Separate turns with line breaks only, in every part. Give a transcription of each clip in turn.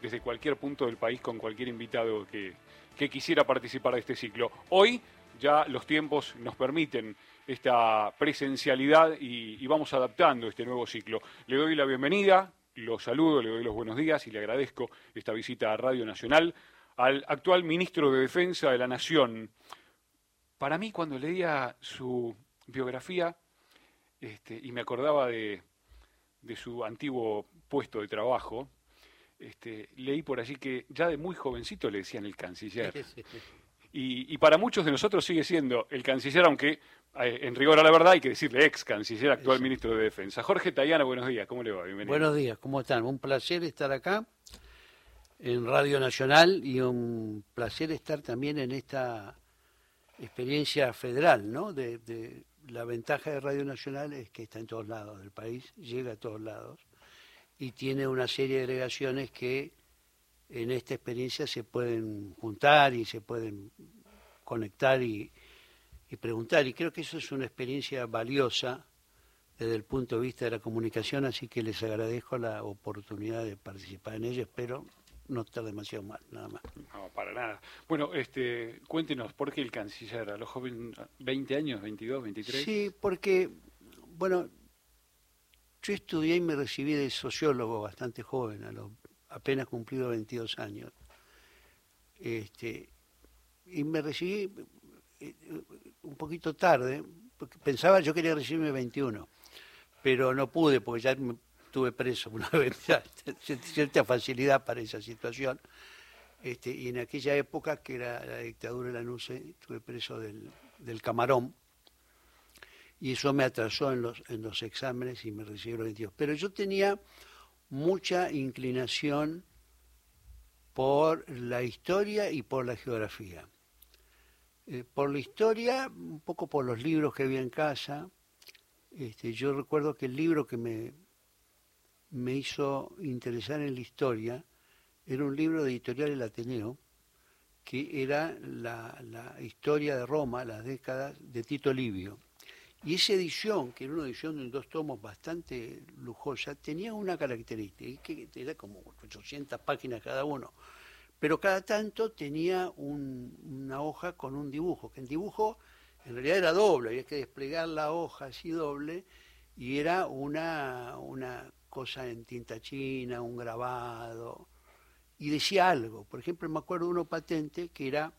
desde cualquier punto del país con cualquier invitado que, quisiera participar de este ciclo. Hoy ya los tiempos nos permiten esta presencialidad y, vamos adaptando este nuevo ciclo. Le doy la bienvenida, lo saludo, le doy los buenos días y le agradezco esta visita a Radio Nacional al actual ministro de Defensa de la Nación. Para mí, cuando leía su biografía este, y me acordaba de, su antiguo puesto de trabajo, este, leí por allí que ya de muy jovencito le decían el canciller. Y, para muchos de nosotros sigue siendo el canciller, aunque eh, en rigor a la verdad hay que decirle ex canciller, actual ministro de Defensa. Jorge Tayana, buenos días, ¿cómo le va?
Bienvenido. Buenos días, ¿cómo están? Un placer estar acá en Radio Nacional y un placer estar también en esta experiencia federal, ¿no? De, la ventaja de Radio Nacional es que está en todos lados del país, llega a todos lados y tiene una serie de delegaciones que en esta experiencia se pueden juntar y se pueden conectar y, preguntar. Y creo que eso es una experiencia valiosa desde el punto de vista de la comunicación, así que les agradezco la oportunidad de participar en ella. Espero no estar demasiado mal, nada más.
No, para nada. Bueno, este, cuéntenos, ¿por qué el canciller? ¿A los jóvenes, 20 años, 22, 23?
Sí, porque, bueno, yo estudié y me recibí de sociólogo bastante joven, a los apenas cumplido 22 años. Este, y me recibí eh, un poquito tarde, porque pensaba yo quería recibirme 21, pero no pude porque ya estuve preso una vez, cierta facilidad para esa situación. Este, y en aquella época, que era la dictadura de la NUCE, estuve preso del, del camarón, y eso me atrasó en los, en los exámenes y me recibí los 22. Pero yo tenía mucha inclinación por la historia y por la geografía. Eh, por la historia, un poco por los libros que había en casa. Este, yo recuerdo que el libro que me, me hizo interesar en la historia era un libro de editorial El Ateneo, que era la, la historia de Roma, las décadas de Tito Livio. Y esa edición, que era una edición de dos tomos bastante lujosa, tenía una característica, que era como 800 páginas cada uno, pero cada tanto tenía una hoja con un dibujo, que el dibujo en realidad era doble, había que desplegar la hoja así doble, y era una, una cosa en tinta china, un grabado, y decía algo. Por ejemplo, me acuerdo de uno patente que era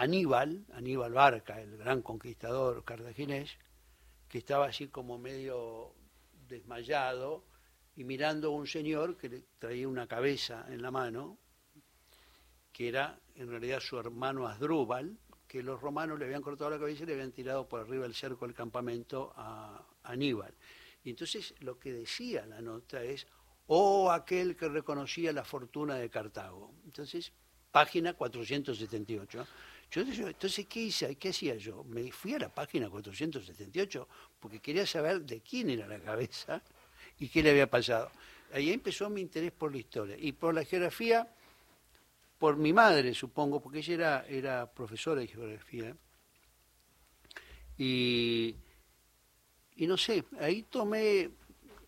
Aníbal, Aníbal Barca, el gran conquistador cartaginés, que estaba así como medio desmayado y mirando a un señor que le traía una cabeza en la mano, que era en realidad su hermano Asdrúbal, que los romanos le habían cortado la cabeza y le habían tirado por arriba del cerco del campamento a Aníbal. Y entonces lo que decía la nota es, oh aquel que reconocía la fortuna de Cartago. Entonces, página 478. Yo, entonces, ¿qué hice? ¿Qué hacía yo? Me fui a la página 478 porque quería saber de quién era la cabeza y qué le había pasado. Ahí empezó mi interés por la historia y por la geografía, por mi madre, supongo, porque ella era, profesora de geografía. Y, no sé, ahí tomé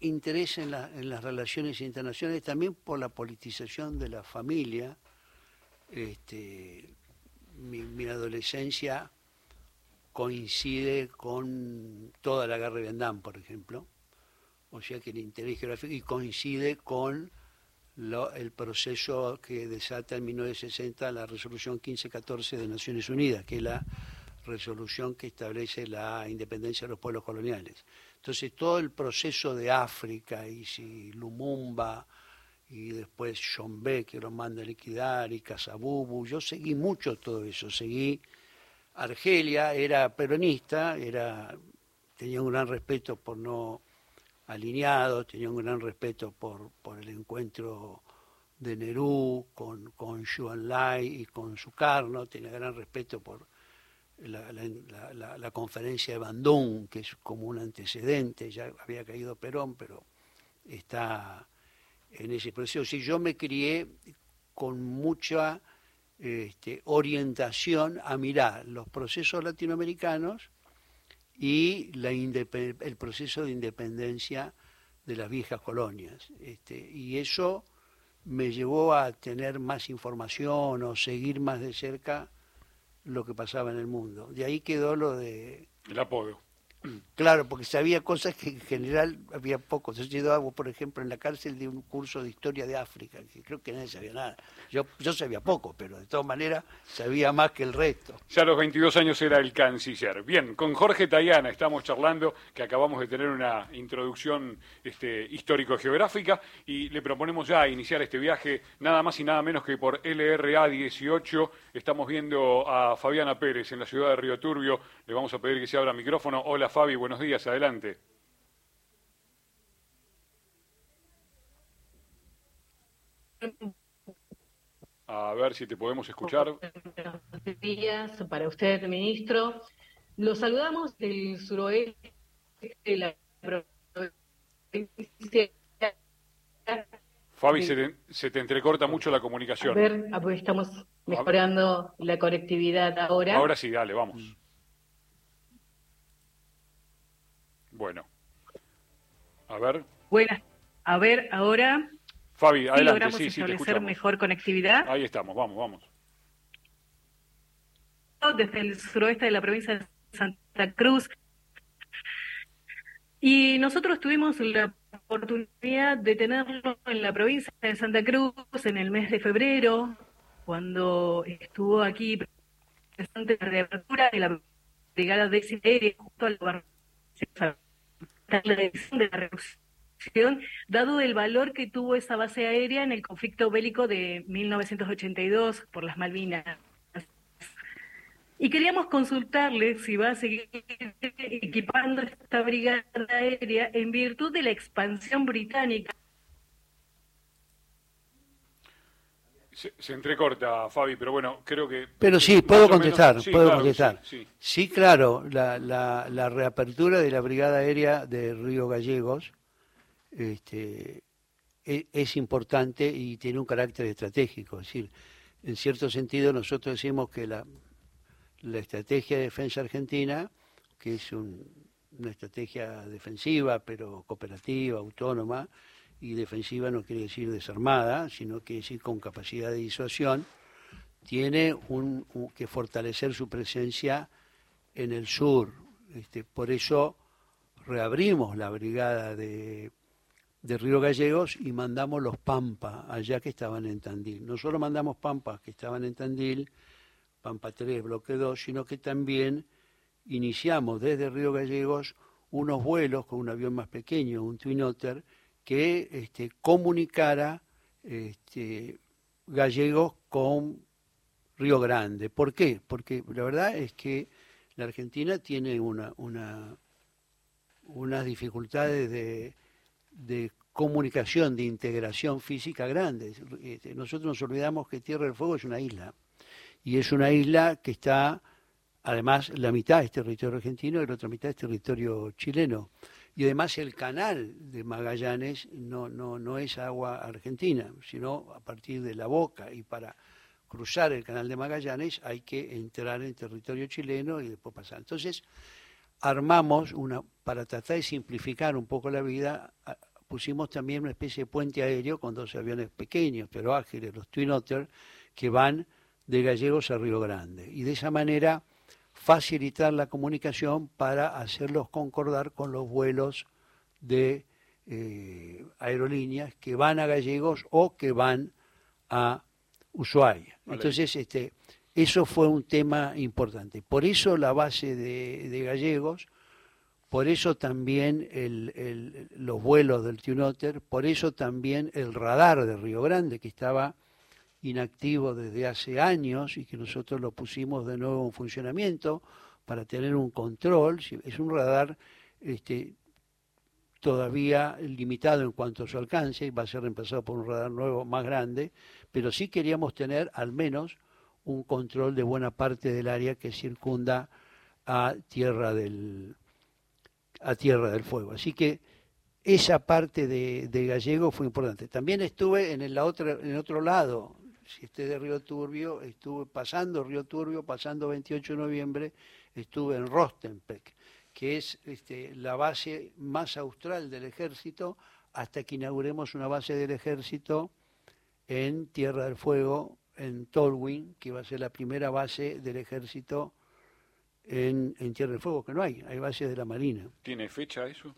interés en, en las relaciones internacionales, también por la politización de la familia. Este, mi, adolescencia coincide con toda la guerra de Vietnam, por ejemplo, o sea que el interés geográfico, y coincide con el proceso que desata en 1960 la resolución 1514 de Naciones Unidas, que es la resolución que establece la independencia de los pueblos coloniales. Entonces todo el proceso de África, y si Lumumba, y después Beck que lo manda a liquidar, y Casabubu. Yo seguí mucho todo eso, seguí. Argelia era peronista, era, tenía un gran respeto por no alineado, tenía un gran respeto por, por el encuentro de Nerú con, con Lai y con Sukarno, tenía gran respeto por la, la, conferencia de Bandung, que es como un antecedente, ya había caído Perón, pero está en ese proceso. Yo me crié con mucha este, orientación a mirar los procesos latinoamericanos y la el proceso de independencia de las viejas colonias. Este, y eso me llevó a tener más información o seguir más de cerca lo que pasaba en el mundo. De ahí quedó lo de...
El apodo.
Claro, porque sabía cosas que en general había poco. Yo he por ejemplo, en la cárcel de un curso de historia de África, que creo que nadie sabía nada. Yo, yo sabía poco, pero de todas maneras sabía más que el resto.
Ya a los 22 años era el canciller. Bien, con Jorge Tayana estamos charlando, que acabamos de tener una introducción este, histórico-geográfica, y le proponemos ya iniciar este viaje nada más y nada menos que por LRA 18. Estamos viendo a Fabiana Pérez en la ciudad de Río Turbio. Le vamos a pedir que se abra micrófono. Hola Fabi, buenos días, adelante. A ver si te podemos escuchar.
Buenos días para usted, ministro. Lo saludamos del suroeste de la provincia.
Fabi, se te, se te, entrecorta mucho la comunicación.
A ver, ah, pues estamos mejorando la conectividad ahora.
Ahora sí, dale, vamos. Bueno. A ver.
Buenas. A ver, ahora.
Fabi, adelante.
logramos
sí,
establecer mejor conectividad.
Ahí estamos, vamos, vamos.
Desde el suroeste de la provincia de Santa Cruz. Y nosotros tuvimos la oportunidad de tenerlo en la provincia de Santa Cruz en el mes de febrero, cuando estuvo aquí presente la reapertura de la brigada de aérea justo al decisión de la reducción, dado el valor que tuvo esa base aérea en el conflicto bélico de 1982 por las Malvinas. Y queríamos consultarle si va a seguir equipando esta brigada aérea en virtud de la expansión británica
Se, entrecorta, Fabi, pero bueno, creo que...
Pero sí, puedo contestar, puedo contestar. Sí, claro, la, la, reapertura de la Brigada Aérea de Río Gallegos este, e, es, importante y tiene un carácter estratégico. Es decir, en cierto sentido nosotros decimos que la, la estrategia de defensa argentina, que es una estrategia defensiva, pero cooperativa, autónoma, y defensiva no quiere decir desarmada, sino quiere decir con capacidad de disuasión, tiene un, que fortalecer su presencia en el sur. Este, por eso reabrimos la brigada de, de Río Gallegos y mandamos los Pampa, allá que estaban en Tandil. No solo mandamos Pampas que estaban en Tandil, Pampa 3, bloque 2, sino que también iniciamos desde Río Gallegos unos vuelos con un avión más pequeño, un Twin Otter, que este, comunicara este, gallegos con Río Grande. ¿Por qué? Porque la verdad es que la Argentina tiene una, una unas dificultades de, comunicación, de integración física grandes. Este, nosotros nos olvidamos que Tierra del Fuego es una isla. Y es una isla que está, además, la mitad es territorio argentino y la otra mitad es territorio chileno y además el canal de Magallanes no, no, no es agua argentina, sino a partir de la boca y para cruzar el canal de Magallanes hay que entrar en territorio chileno y después pasar. Entonces, armamos una, para tratar de simplificar un poco la vida, pusimos también una especie de puente aéreo con dos aviones pequeños, pero ágiles, los Twin Otter, que van de Gallegos a Río Grande. Y de esa manera facilitar la comunicación para hacerlos concordar con los vuelos de eh, aerolíneas que van a Gallegos o que van a Ushuaia. Entonces, este, eso fue un tema importante. Por eso la base de, Gallegos, por eso también los vuelos del Tunotter, por eso también el radar de Río Grande, que estaba inactivo desde hace años y que nosotros lo pusimos de nuevo en funcionamiento para tener un control. Es un radar este, todavía limitado en cuanto a su alcance y va a ser reemplazado por un radar nuevo más grande, pero sí queríamos tener al menos un control de buena parte del área que circunda a Tierra del, a Tierra del Fuego. Así que esa parte de, de Gallego fue importante. También estuve en el, otra, en otro lado, si esté de Río Turbio, estuve pasando Río Turbio, pasando 28 de noviembre, estuve en Rostenpeck, que es este, la base más austral del ejército, hasta que inauguremos una base del ejército en Tierra del Fuego, en Tolwyn, que va a ser la primera base del ejército en Tierra del Fuego, que no hay, hay bases de la Marina.
¿Tiene fecha eso?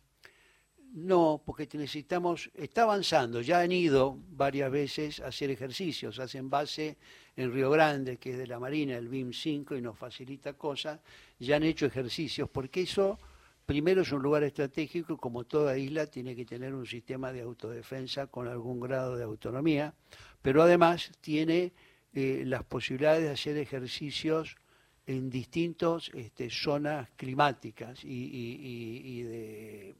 No, porque necesitamos, está avanzando, ya han ido varias veces a hacer ejercicios, hacen base en Río Grande, que es de la Marina, el BIM 5, y nos facilita cosas, ya han hecho ejercicios, porque eso primero es un lugar estratégico, como toda isla tiene que tener un sistema de autodefensa con algún grado de autonomía, pero además tiene eh, las posibilidades de hacer ejercicios en distintas este, zonas climáticas y de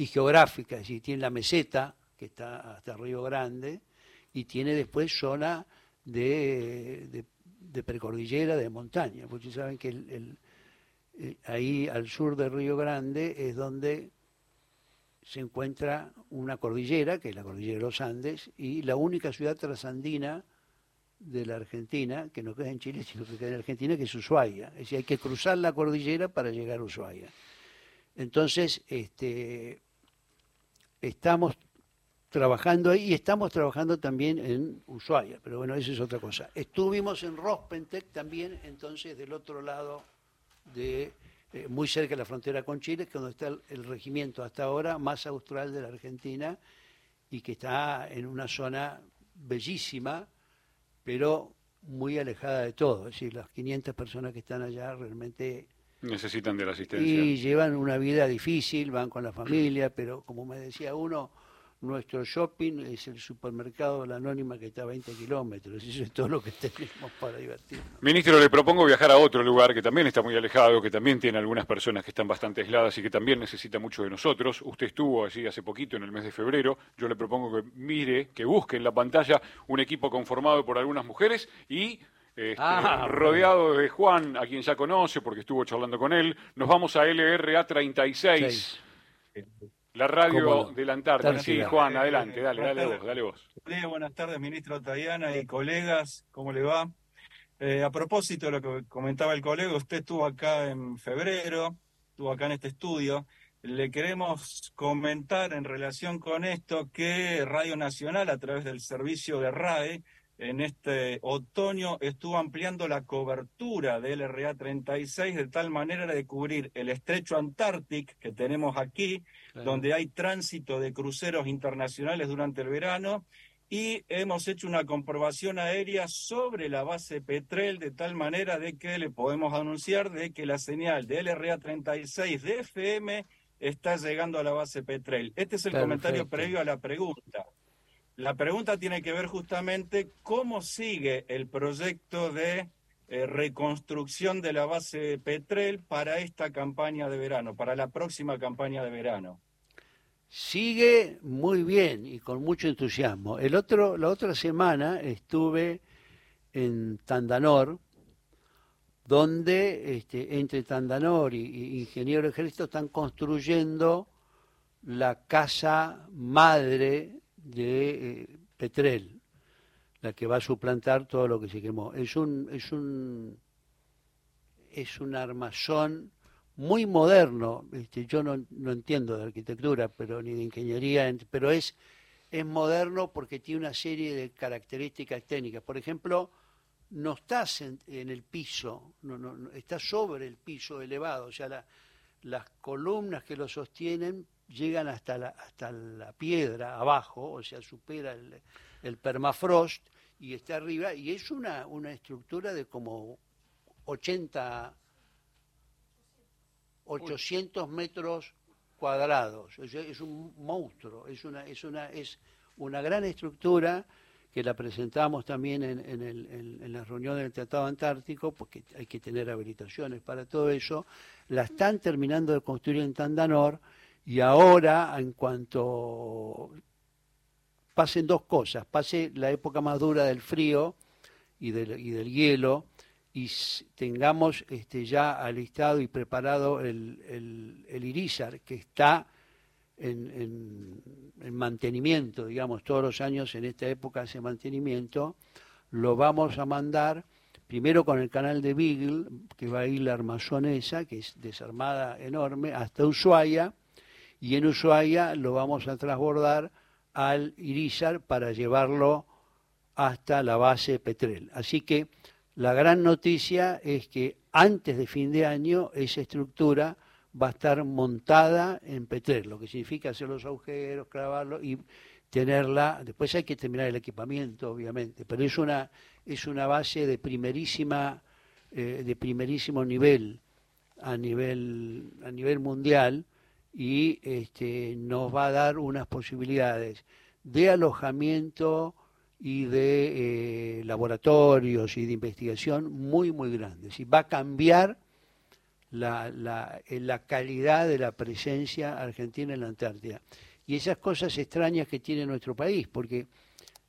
y geográficas, y tiene la meseta, que está hasta Río Grande, y tiene después zona de, de, precordillera, de montaña. Ustedes saben que eh, ahí al sur de Río Grande es donde se encuentra una cordillera, que es la cordillera de los Andes, y la única ciudad trasandina de la Argentina, que no queda en Chile, sino que queda en Argentina, que es Ushuaia. Es decir, hay que cruzar la cordillera para llegar a Ushuaia. Entonces, este, estamos trabajando ahí y estamos trabajando también en Ushuaia, pero bueno, eso es otra cosa. Estuvimos en Rospentec también, entonces del otro lado de eh, muy cerca de la frontera con Chile, que es donde está el, regimiento hasta ahora más austral de la Argentina y que está en una zona bellísima, pero muy alejada de todo. Es decir, las 500 personas que están allá realmente
Necesitan de la asistencia.
Y llevan una vida difícil, van con la familia, pero como me decía uno, nuestro shopping es el supermercado de la Anónima que está a 20 kilómetros. Eso es todo lo que tenemos para divertirnos.
Ministro, le propongo viajar a otro lugar que también está muy alejado, que también tiene algunas personas que están bastante aisladas y que también necesita mucho de nosotros. Usted estuvo allí hace poquito, en el mes de febrero. Yo le propongo que mire, que busque en la pantalla un equipo conformado por algunas mujeres y este, ah, rodeado de Juan, a quien ya conoce porque estuvo charlando con él. Nos vamos a LRA 36, la radio de la Antártida. Sí, Juan, adelante, dale, dale vos, dale vos.
Buenas tardes, ministro Tayana y colegas, ¿cómo le va? Eh, a propósito de lo que comentaba el colega, usted estuvo acá en febrero, estuvo acá en este estudio. Le queremos comentar en relación con esto que Radio Nacional, a través del servicio de RAE, en este otoño estuvo ampliando la cobertura del LRA 36 de tal manera de cubrir el estrecho Antártico que tenemos aquí, donde hay tránsito de cruceros internacionales durante el verano, y hemos hecho una comprobación aérea sobre la base Petrel de tal manera de que le podemos anunciar de que la señal del LRA 36 de FM está llegando a la base Petrel. Este es el comentario previo a la pregunta. La pregunta tiene que ver justamente cómo sigue el proyecto de eh, reconstrucción de la base Petrel para esta campaña de verano, para la próxima campaña de verano.
Sigue muy bien y con mucho entusiasmo. La otra semana estuve en Tandanor, donde este, entre Tandanor y, Ingeniero Ejército están construyendo la casa madre de eh, Petrel, la que va a suplantar todo lo que se quemó. Es un, es un, es un armazón muy moderno. Este, yo no, no entiendo de arquitectura, pero ni de ingeniería, pero es, es moderno porque tiene una serie de características técnicas. Por ejemplo, no estás en, el piso, no, no, está sobre el piso elevado, o sea, las columnas que lo sostienen llegan hasta la, hasta la piedra abajo, o sea, supera el, permafrost y está arriba, y es una, una estructura de como 80, 800 metros cuadrados, es un monstruo, es una, es una, es una gran estructura que la presentamos también en, en, la reunión del Tratado Antártico, porque hay que tener habilitaciones para todo eso, la están terminando de construir en Tandanor, y ahora, en cuanto pasen dos cosas, pase la época más dura del frío y del, y del hielo, y tengamos este, ya alistado y preparado el, el, el Irizar, que está en, en, mantenimiento, digamos, todos los años en esta época hace mantenimiento, lo vamos a mandar primero con el canal de Beagle, que va a ir la armazonesa, que es desarmada enorme, hasta Ushuaia, y en Ushuaia lo vamos a transbordar al Irizar para llevarlo hasta la base Petrel. Así que la gran noticia es que antes de fin de año esa estructura va a estar montada en Petrel, lo que significa hacer los agujeros, clavarlo y tenerla. Después hay que terminar el equipamiento, obviamente, pero es una es una base de primerísima eh, de primerísimo nivel a nivel a nivel mundial y este, nos va a dar unas posibilidades de alojamiento y de eh, laboratorios y de investigación muy, muy grandes. Y va a cambiar la, la, la, calidad de la presencia argentina en la Antártida. Y esas cosas extrañas que tiene nuestro país, porque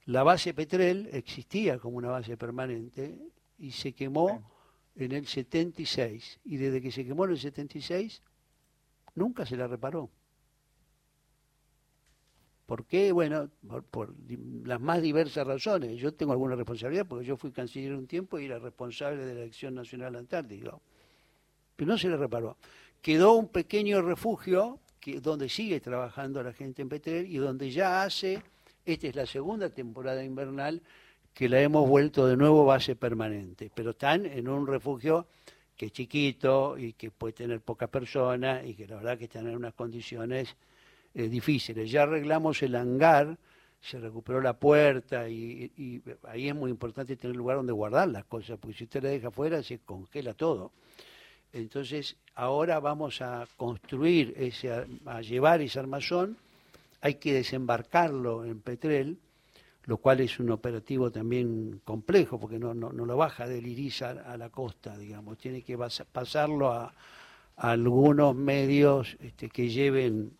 la base Petrel existía como una base permanente y se quemó en el 76. Y desde que se quemó en el 76 nunca se la reparó. ¿Por qué? Bueno, por, las más diversas razones. Yo tengo alguna responsabilidad porque yo fui canciller un tiempo y era responsable de la Acción Nacional Antártica. Pero no se le reparó. Quedó un pequeño refugio que, donde sigue trabajando la gente en Petrel y donde ya hace, esta es la segunda temporada invernal, que la hemos vuelto de nuevo base permanente. Pero están en un refugio que es chiquito y que puede tener pocas personas y que la verdad que están en unas condiciones eh, difíciles. Ya arreglamos el hangar, se recuperó la puerta y, ahí es muy importante tener lugar donde guardar las cosas, porque si usted la deja afuera se congela todo. Entonces ahora vamos a construir, ese, a llevar ese armazón, hay que desembarcarlo en Petrel, lo cual es un operativo también complejo, porque no, no, no lo baja del Irizar a la costa, digamos, tiene que pasarlo a, algunos medios este, que lleven,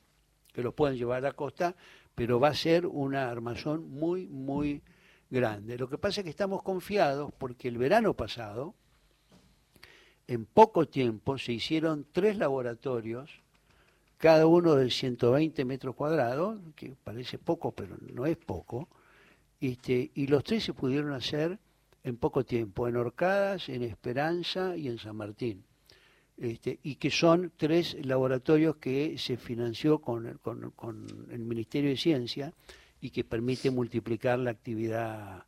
que lo puedan llevar a la costa, pero va a ser una armazón muy, muy grande. Lo que pasa es que estamos confiados porque el verano pasado, en poco tiempo, se hicieron tres laboratorios, cada uno de 120 metros cuadrados, que parece poco, pero no es poco, este, y los tres se pudieron hacer en poco tiempo, en Orcadas, en Esperanza y en San Martín. Este, y que son tres laboratorios que se financió con, con, el Ministerio de Ciencia y que permite multiplicar la actividad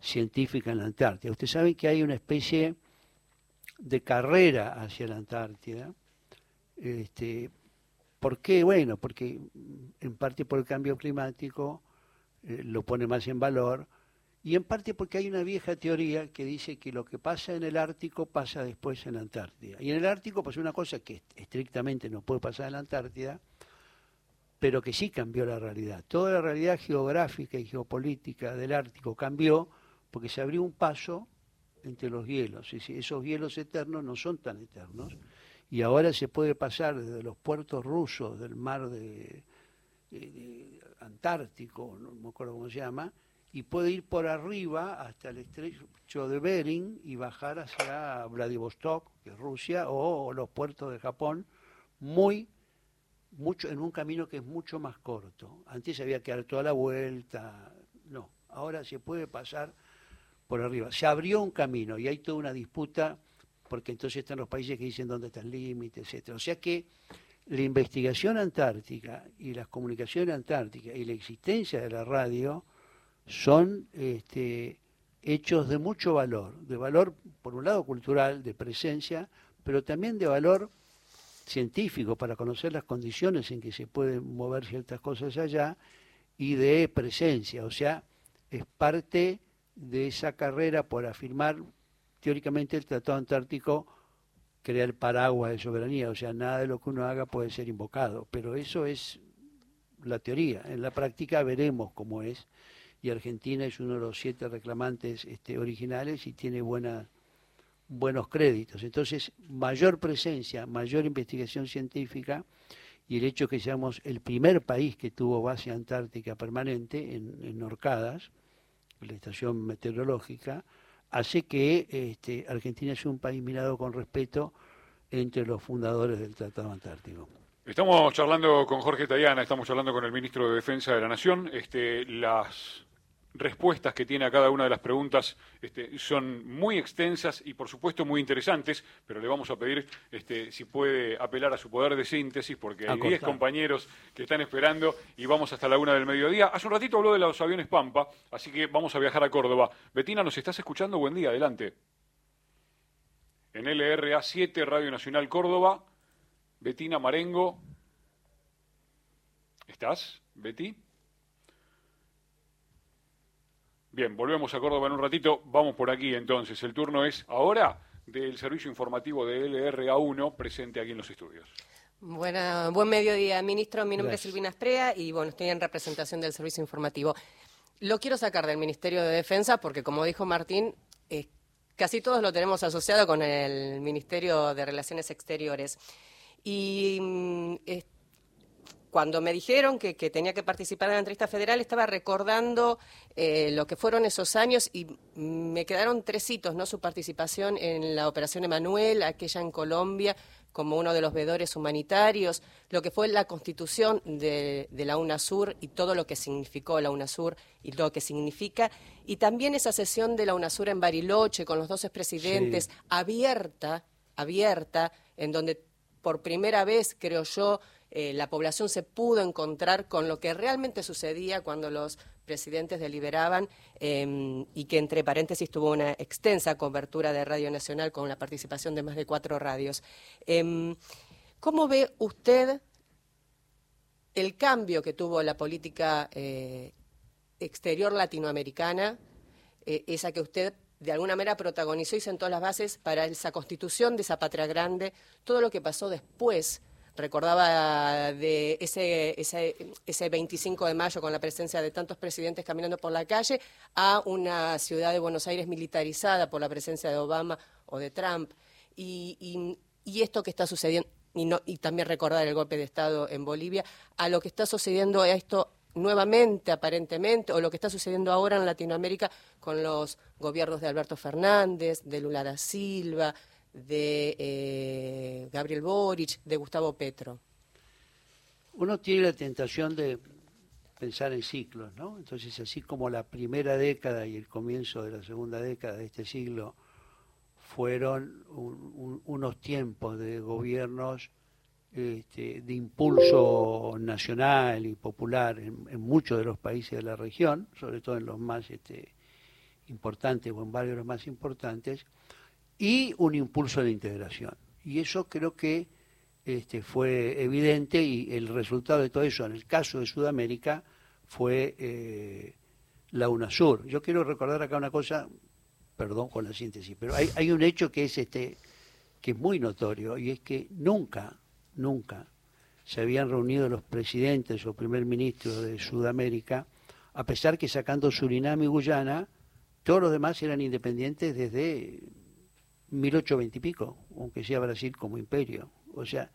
científica en la Antártida. Usted sabe que hay una especie de carrera hacia la Antártida. Este, ¿Por qué? Bueno, porque en parte por el cambio climático, eh, lo pone más en valor, y en parte porque hay una vieja teoría que dice que lo que pasa en el Ártico pasa después en la Antártida. Y en el Ártico pasa una cosa que estrictamente no puede pasar en la Antártida, pero que sí cambió la realidad. Toda la realidad geográfica y geopolítica del Ártico cambió porque se abrió un paso entre los hielos. Y esos hielos eternos no son tan eternos. Y ahora se puede pasar desde los puertos rusos del mar de Antártico, no me acuerdo cómo se llama, y puede ir por arriba hasta el estrecho de Bering y bajar hacia Vladivostok, que es Rusia, o los puertos de Japón, muy mucho en un camino que es mucho más corto. Antes había que dar toda la vuelta, no, ahora se puede pasar por arriba. Se abrió un camino y hay toda una disputa porque entonces están los países que dicen dónde está el límite, etcétera. O sea que la investigación antártica y las comunicaciones antárticas y la existencia de la radio son este, hechos de mucho valor, de valor por un lado cultural, de presencia, pero también de valor científico para conocer las condiciones en que se pueden mover ciertas cosas allá y de presencia, o sea, es parte de esa carrera por afirmar teóricamente el Tratado Antártico crear paraguas de soberanía, o sea, nada de lo que uno haga puede ser invocado, pero eso es la teoría, en la práctica veremos cómo es, y Argentina es uno de los siete reclamantes este, originales y tiene buena, buenos créditos. Entonces, mayor presencia, mayor investigación científica y el hecho que seamos el primer país que tuvo base antártica permanente en, en Orcadas, la estación meteorológica, hace que este, Argentina sea un país mirado con respeto entre los fundadores del Tratado Antártico.
Estamos charlando con Jorge Tayana, estamos hablando con el ministro de Defensa de la Nación. Este, las respuestas que tiene a cada una de las preguntas este, son muy extensas y por supuesto muy interesantes, pero le vamos a pedir este, si puede apelar a su poder de síntesis porque hay 10 compañeros que están esperando y vamos hasta la una del mediodía. Hace un ratito habló de los aviones Pampa, así que vamos a viajar a Córdoba. Betina, ¿nos estás escuchando? Buen día, adelante. En LRA 7, Radio Nacional Córdoba, Betina Marengo. ¿Estás, Betty? Bien, volvemos a Córdoba en un ratito. Vamos por aquí entonces. El turno es ahora del servicio informativo de LRA1 presente aquí en los estudios.
Buena, buen mediodía, ministro. Mi nombre es Silvina Esprea y bueno, estoy en representación del servicio informativo. Lo quiero sacar del Ministerio de Defensa porque, como dijo Martín, casi todos lo tenemos asociado con el Ministerio de Relaciones Exteriores. Y mm, cuando me dijeron que, tenía que participar en la entrevista federal, estaba recordando eh, lo que fueron esos años y me quedaron tres hitos, ¿no? Su participación en la Operación Emanuel, aquella en Colombia, como uno de los veedores humanitarios, lo que fue la constitución de, la UNASUR y todo lo que significó la UNASUR y lo que significa, y también esa sesión de la UNASUR en Bariloche con los dos presidentes, abierta, abierta, en donde por primera vez, creo yo, eh, la población se pudo encontrar con lo que realmente sucedía cuando los presidentes deliberaban em, y que entre paréntesis tuvo una extensa cobertura de Radio Nacional con la participación de más de cuatro radios. Em, ¿Cómo ve usted el cambio que tuvo la política eh, exterior latinoamericana, eh, esa que usted de alguna manera protagonizó y sentó las bases para esa constitución de esa patria grande, todo lo que pasó después recordaba de ese, ese, ese 25 de mayo con la presencia de tantos presidentes caminando por la calle a una ciudad de Buenos Aires militarizada por la presencia de Obama o de Trump. Y, y, esto que está sucediendo, y, no, y también recordar el golpe de Estado en Bolivia, a lo que está sucediendo a esto nuevamente, aparentemente, o lo que está sucediendo ahora en Latinoamérica con los gobiernos de Alberto Fernández, de Lula da Silva, de eh, Gabriel Boric, de Gustavo Petro?
Uno tiene la tentación de pensar en ciclos, ¿no? Entonces, así como la primera década y el comienzo de la segunda década de este siglo fueron unos tiempos de gobiernos este, de impulso nacional y popular en, muchos de los países de la región, sobre todo en los más este, importantes o en varios de los más importantes, y un impulso de integración. Y eso creo que este, fue evidente y el resultado de todo eso, en el caso de Sudamérica, fue eh, la UNASUR. Yo quiero recordar acá una cosa, perdón con la síntesis, pero hay, hay un hecho que es este que es muy notorio y es que nunca, nunca se habían reunido los presidentes o primer ministros de Sudamérica, a pesar que sacando Surinam y Guyana, todos los demás eran independientes desde 1820 y pico, aunque sea Brasil como imperio. O sea,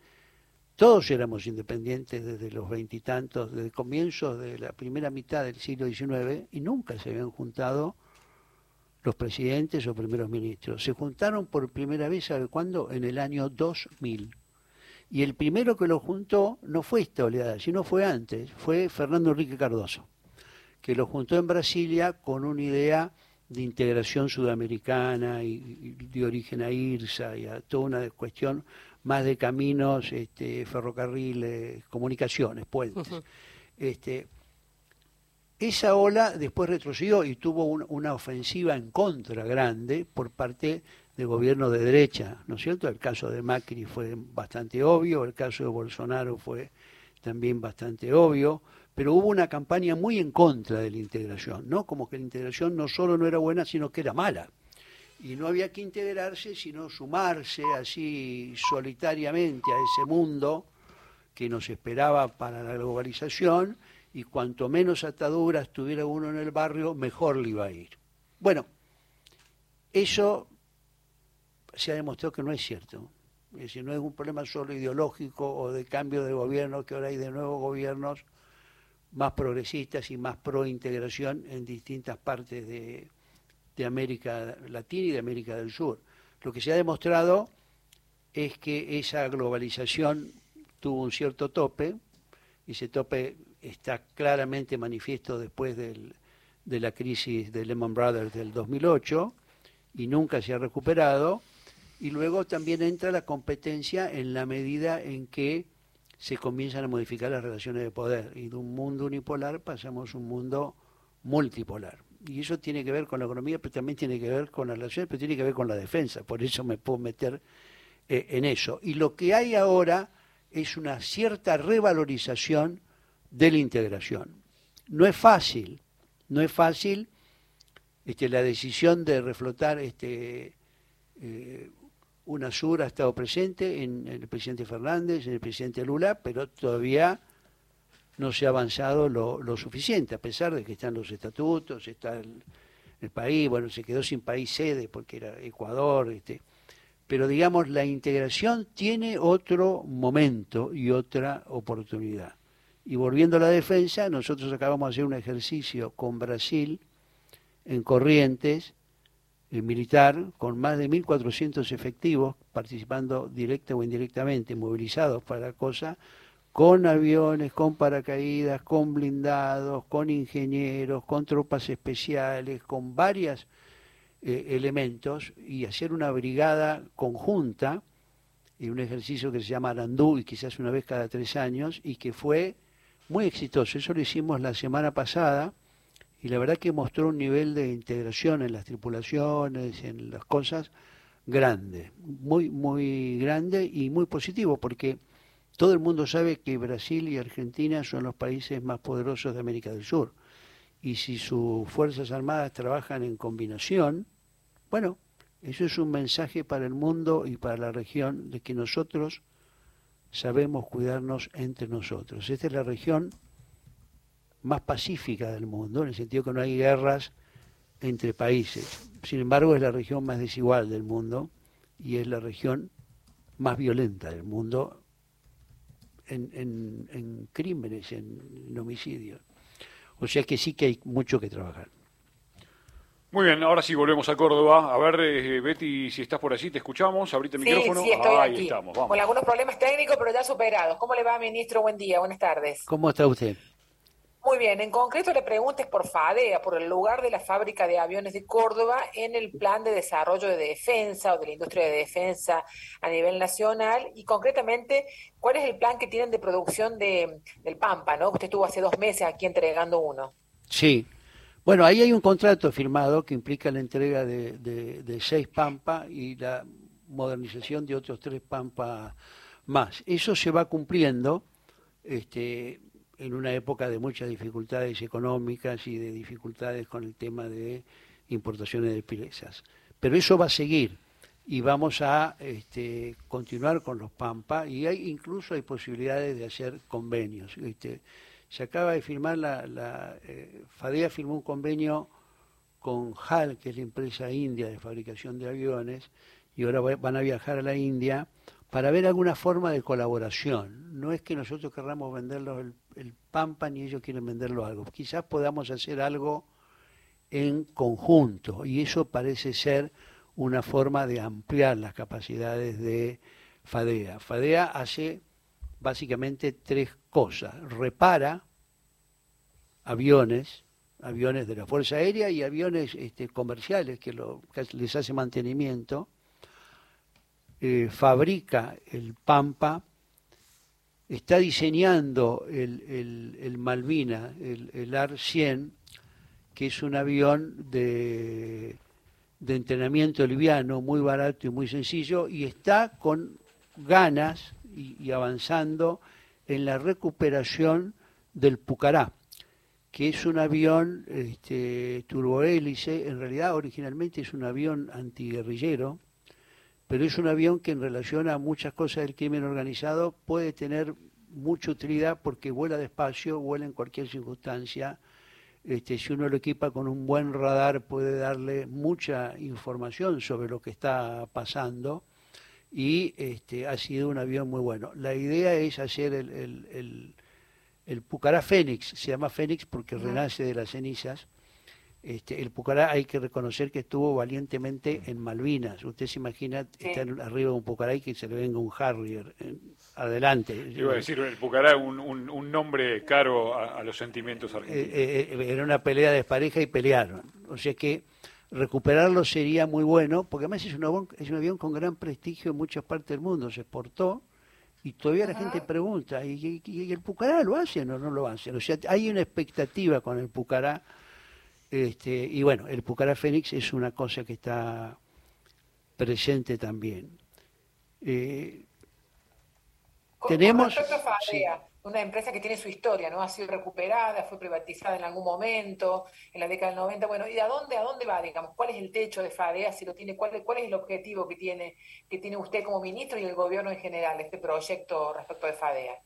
todos éramos independientes desde los veintitantos, desde comienzos de la primera mitad del siglo XIX, y nunca se habían juntado los presidentes o primeros ministros. Se juntaron por primera vez, ¿sabe cuándo? En el año 2000. Y el primero que lo juntó no fue esta oleada, sino fue antes, fue Fernando Enrique Cardoso, que lo juntó en Brasilia con una idea de integración sudamericana y, de origen a IRSA y a toda una cuestión más de caminos, este, ferrocarriles, comunicaciones, puentes. este, esa ola después retrocedió y tuvo una ofensiva en contra grande por parte del gobierno de derecha, ¿no es cierto? El caso de Macri fue bastante obvio, el caso de Bolsonaro fue también bastante obvio, pero hubo una campaña muy en contra de la integración, ¿no? Como que la integración no solo no era buena, sino que era mala. Y no había que integrarse, sino sumarse así solitariamente a ese mundo que nos esperaba para la globalización y cuanto menos ataduras tuviera uno en el barrio, mejor le iba a ir. Bueno, eso se ha demostrado que no es cierto. Es decir, no es un problema solo ideológico o de cambio de gobierno, que ahora hay de nuevos gobiernos más progresistas y más pro integración en distintas partes de, América Latina y de América del Sur. Lo que se ha demostrado es que esa globalización tuvo un cierto tope, y ese tope está claramente manifiesto después del, de la crisis de Lehman Brothers del 2008 y nunca se ha recuperado. Y luego también entra la competencia en la medida en que se comienzan a modificar las relaciones de poder. Y de un mundo unipolar pasamos a un mundo multipolar. Y eso tiene que ver con la economía, pero también tiene que ver con las relaciones, pero tiene que ver con la defensa. Por eso me puedo meter eh, en eso. Y lo que hay ahora es una cierta revalorización de la integración. No es fácil, no es fácil este, la decisión de reflotar este, eh, UNASUR ha estado presente en el presidente Fernández, en el presidente Lula, pero todavía no se ha avanzado lo, suficiente, a pesar de que están los estatutos, está el, país, bueno, se quedó sin país sede porque era Ecuador, este, pero digamos, la integración tiene otro momento y otra oportunidad. Y volviendo a la defensa, nosotros acabamos de hacer un ejercicio con Brasil en Corrientes, militar con más de 1.400 efectivos participando directa o indirectamente, movilizados para la cosa, con aviones, con paracaídas, con blindados, con ingenieros, con tropas especiales, con varios eh, elementos y hacer una brigada conjunta y un ejercicio que se llama Arandú y quizás una vez cada tres años y que fue muy exitoso. Eso lo hicimos la semana pasada y la verdad que mostró un nivel de integración en las tripulaciones, en las cosas, grande, muy, muy grande y muy positivo, porque todo el mundo sabe que Brasil y Argentina son los países más poderosos de América del Sur. Y si sus Fuerzas Armadas trabajan en combinación, bueno, eso es un mensaje para el mundo y para la región de que nosotros sabemos cuidarnos entre nosotros. Esta es la región más pacífica del mundo, en el sentido que no hay guerras entre países. Sin embargo, es la región más desigual del mundo y es la región más violenta del mundo en, en, crímenes, en, homicidios. O sea que sí que hay mucho que trabajar.
Muy bien, ahora sí volvemos a Córdoba. A ver, eh, Betty, si estás por allí, te escuchamos. Abrite el micrófono.
Sí, estoy Ahí estamos, vamos. Con algunos problemas técnicos, pero ya superados. ¿Cómo le va, ministro? Buen día, buenas tardes.
¿Cómo está usted?
Muy bien, en concreto le preguntes por FADEA, por el lugar de la fábrica de aviones de Córdoba en el plan de desarrollo de defensa o de la industria de defensa a nivel nacional y concretamente cuál es el plan que tienen de producción de, del Pampa, ¿no? Usted estuvo hace dos meses aquí entregando uno.
Sí, bueno, ahí hay un contrato firmado que implica la entrega de, de seis Pampa y la modernización de otros tres Pampa más. Eso se va cumpliendo. Este, en una época de muchas dificultades económicas y de dificultades con el tema de importaciones de piezas. Pero eso va a seguir y vamos a este, continuar con los Pampa y hay incluso hay posibilidades de hacer convenios. Se acaba de firmar, la, la eh, FADEA firmó un convenio con HAL, que es la empresa india de fabricación de aviones, y ahora van a viajar a la India para ver alguna forma de colaboración. No es que nosotros querramos venderlos el, Pampa ni ellos quieren venderlo algo. Quizás podamos hacer algo en conjunto y eso parece ser una forma de ampliar las capacidades de FADEA. FADEA hace básicamente tres cosas. Repara aviones, aviones de la Fuerza Aérea y aviones este, comerciales que, lo, que les hace mantenimiento eh, fabrica el Pampa, está diseñando el, el, Malvina, el, el AR-100, que es un avión de, de entrenamiento liviano, muy barato y muy sencillo, y está con ganas y, avanzando en la recuperación del Pucará, que es un avión este, turbohélice, en realidad originalmente es un avión antiguerrillero, pero es un avión que en relación a muchas cosas del crimen organizado puede tener mucha utilidad porque vuela despacio, vuela en cualquier circunstancia. Este, si uno lo equipa con un buen radar puede darle mucha información sobre lo que está pasando y este, ha sido un avión muy bueno. La idea es hacer el, el, el, Pucará Fénix, se llama Fénix porque renace de las cenizas, Este, el Pucará hay que reconocer que estuvo valientemente en Malvinas. Usted se imagina estar arriba de un Pucará y que se le venga un Harrier. adelante.
Iba a decir, el Pucará un, un, nombre caro a, los sentimientos argentinos.
Eh, eh, era una pelea de pareja y pelearon. O sea que recuperarlo sería muy bueno, porque además es un, avión, es un avión con gran prestigio en muchas partes del mundo. Se exportó y todavía la gente pregunta, ¿y, el Pucará lo hacen o no lo hacen? O sea, hay una expectativa con el Pucará este, y bueno, el Pucará Fénix es una cosa que está presente también.
Eh, tenemos una empresa que tiene su historia, ¿no? Ha sido recuperada, fue privatizada en algún momento, en la década del 90. Bueno, ¿y a dónde, a dónde va, digamos? ¿Cuál es el techo de FADEA? Si lo tiene, ¿cuál, cuál es el objetivo que tiene, que tiene usted como ministro y el gobierno en general, este proyecto respecto de FADEA?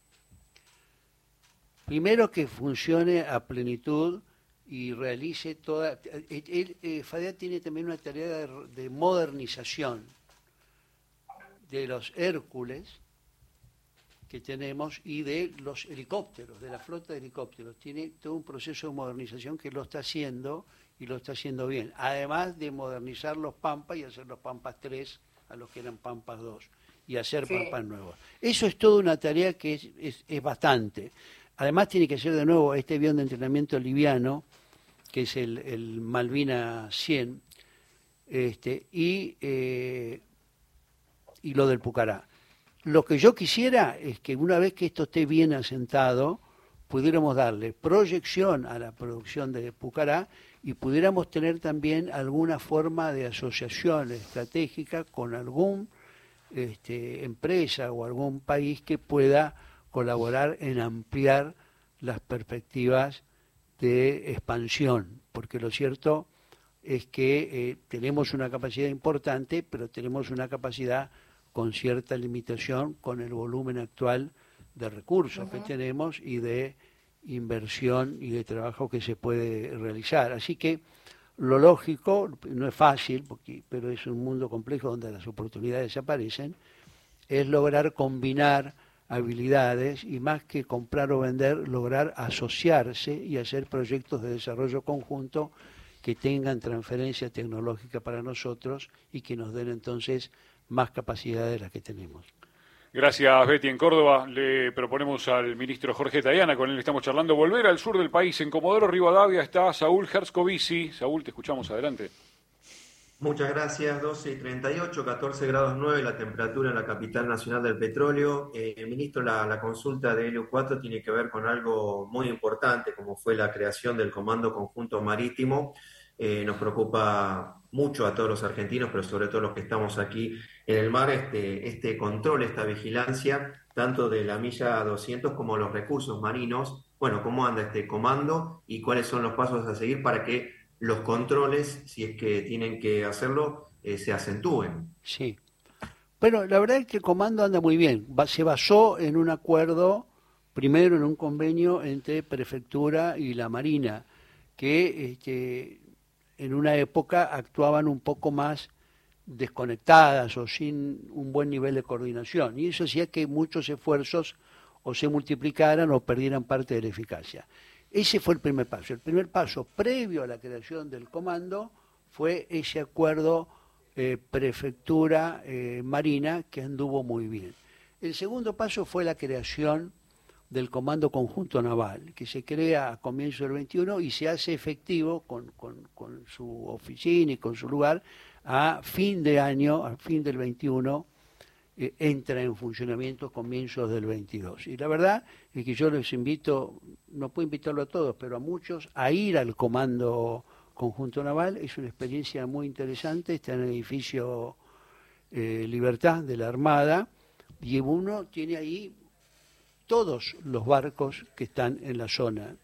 Primero que funcione a plenitud y realice toda... El, eh, FADEA tiene también una tarea de, modernización de los Hércules que tenemos y de los helicópteros, de la flota de helicópteros. Tiene todo un proceso de modernización que lo está haciendo y lo está haciendo bien. Además de modernizar los Pampas y hacer los Pampas 3 a los que eran Pampas 2 y hacer Pampas nuevos. Eso es toda una tarea que es, es bastante. Además tiene que ser de nuevo este avión de entrenamiento liviano que es el, Malvina 100, este, y, eh, y lo del Pucará. Lo que yo quisiera es que una vez que esto esté bien asentado, pudiéramos darle proyección a la producción de Pucará y pudiéramos tener también alguna forma de asociación estratégica con algún este, empresa o algún país que pueda colaborar en ampliar las perspectivas de expansión, porque lo cierto es que eh, tenemos una capacidad importante, pero tenemos una capacidad con cierta limitación con el volumen actual de recursos que tenemos y de inversión y de trabajo que se puede realizar. Así que lo lógico, no es fácil, porque, pero es un mundo complejo donde las oportunidades aparecen, es lograr combinar habilidades y más que comprar o vender, lograr asociarse y hacer proyectos de desarrollo conjunto que tengan transferencia tecnológica para nosotros y que nos den entonces más capacidades de las que tenemos.
Gracias, Betty. En Córdoba le proponemos al ministro Jorge Tayana, con él estamos charlando, volver al sur del país. En Comodoro Rivadavia está Saúl Herscovici. Saúl, te escuchamos adelante.
Muchas gracias. 12 y 38, 14 grados 9 la temperatura en la capital nacional del petróleo. Eh, ministro, la, consulta de Helio 4 tiene que ver con algo muy importante, como fue la creación del Comando Conjunto Marítimo. Eh, nos preocupa mucho a todos los argentinos, pero sobre todo los que estamos aquí en el mar, este, este control, esta vigilancia, tanto de la milla 200 como los recursos marinos. Bueno, ¿cómo anda este comando y cuáles son los pasos a seguir para que los controles, si es que tienen que hacerlo, eh, se acentúen.
Sí. Bueno, la verdad es que el comando anda muy bien. se basó en un acuerdo, primero en un convenio entre prefectura y la Marina, que este, en una época actuaban un poco más desconectadas o sin un buen nivel de coordinación. Y eso hacía que muchos esfuerzos o se multiplicaran o perdieran parte de la eficacia. Ese fue el primer paso. El primer paso previo a la creación del comando fue ese acuerdo eh, prefectura eh, marina que anduvo muy bien. El segundo paso fue la creación del Comando Conjunto Naval, que se crea a comienzos del 21 y se hace efectivo con, con, su oficina y con su lugar a fin de año, a fin del 21, eh, entra en funcionamiento comienzos del 22. Y la verdad es que yo les invito, no puedo invitarlo a todos, pero a muchos, a ir al Comando Conjunto Naval. Es una experiencia muy interesante, está en el edificio eh, Libertad de la Armada y uno tiene ahí todos los barcos que están en la zona.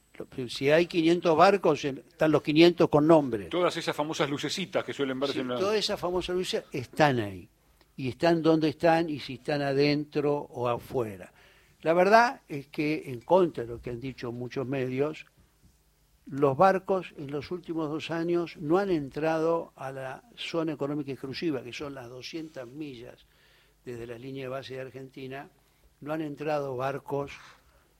Si hay 500 barcos, están los 500 con nombre.
Todas esas famosas lucecitas que suelen verse en la...
Todas esas famosas luces están ahí y están donde están y si están adentro o afuera. La verdad es que, en contra de lo que han dicho muchos medios, los barcos en los últimos dos años no han entrado a la zona económica exclusiva, que son las 200 millas desde la línea de base de Argentina, no han entrado barcos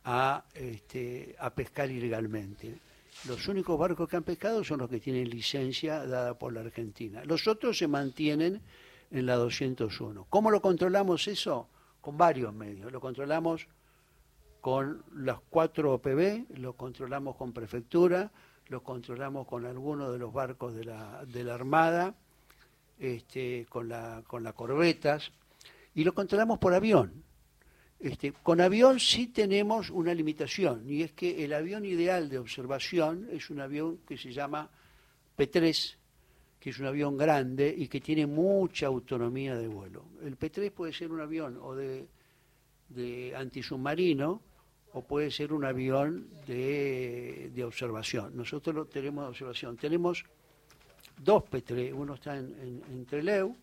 a, este, a pescar ilegalmente. Los únicos barcos que han pescado son los que tienen licencia dada por la Argentina. Los otros se mantienen en la 201. ¿Cómo lo controlamos eso? Con varios medios. Lo controlamos con las cuatro OPB, lo controlamos con prefectura, lo controlamos con algunos de los barcos de la, de la Armada, este, con, la, con las corbetas, y lo controlamos por avión. Este, con avión sí tenemos una limitación, y es que el avión ideal de observación es un avión que se llama P3, que es un avión grande y que tiene mucha autonomía de vuelo. El P3 puede ser un avión o de, de antisubmarino o puede ser un avión de, de observación. Nosotros lo tenemos de observación. Tenemos dos P3, uno está en, en, en Treleu,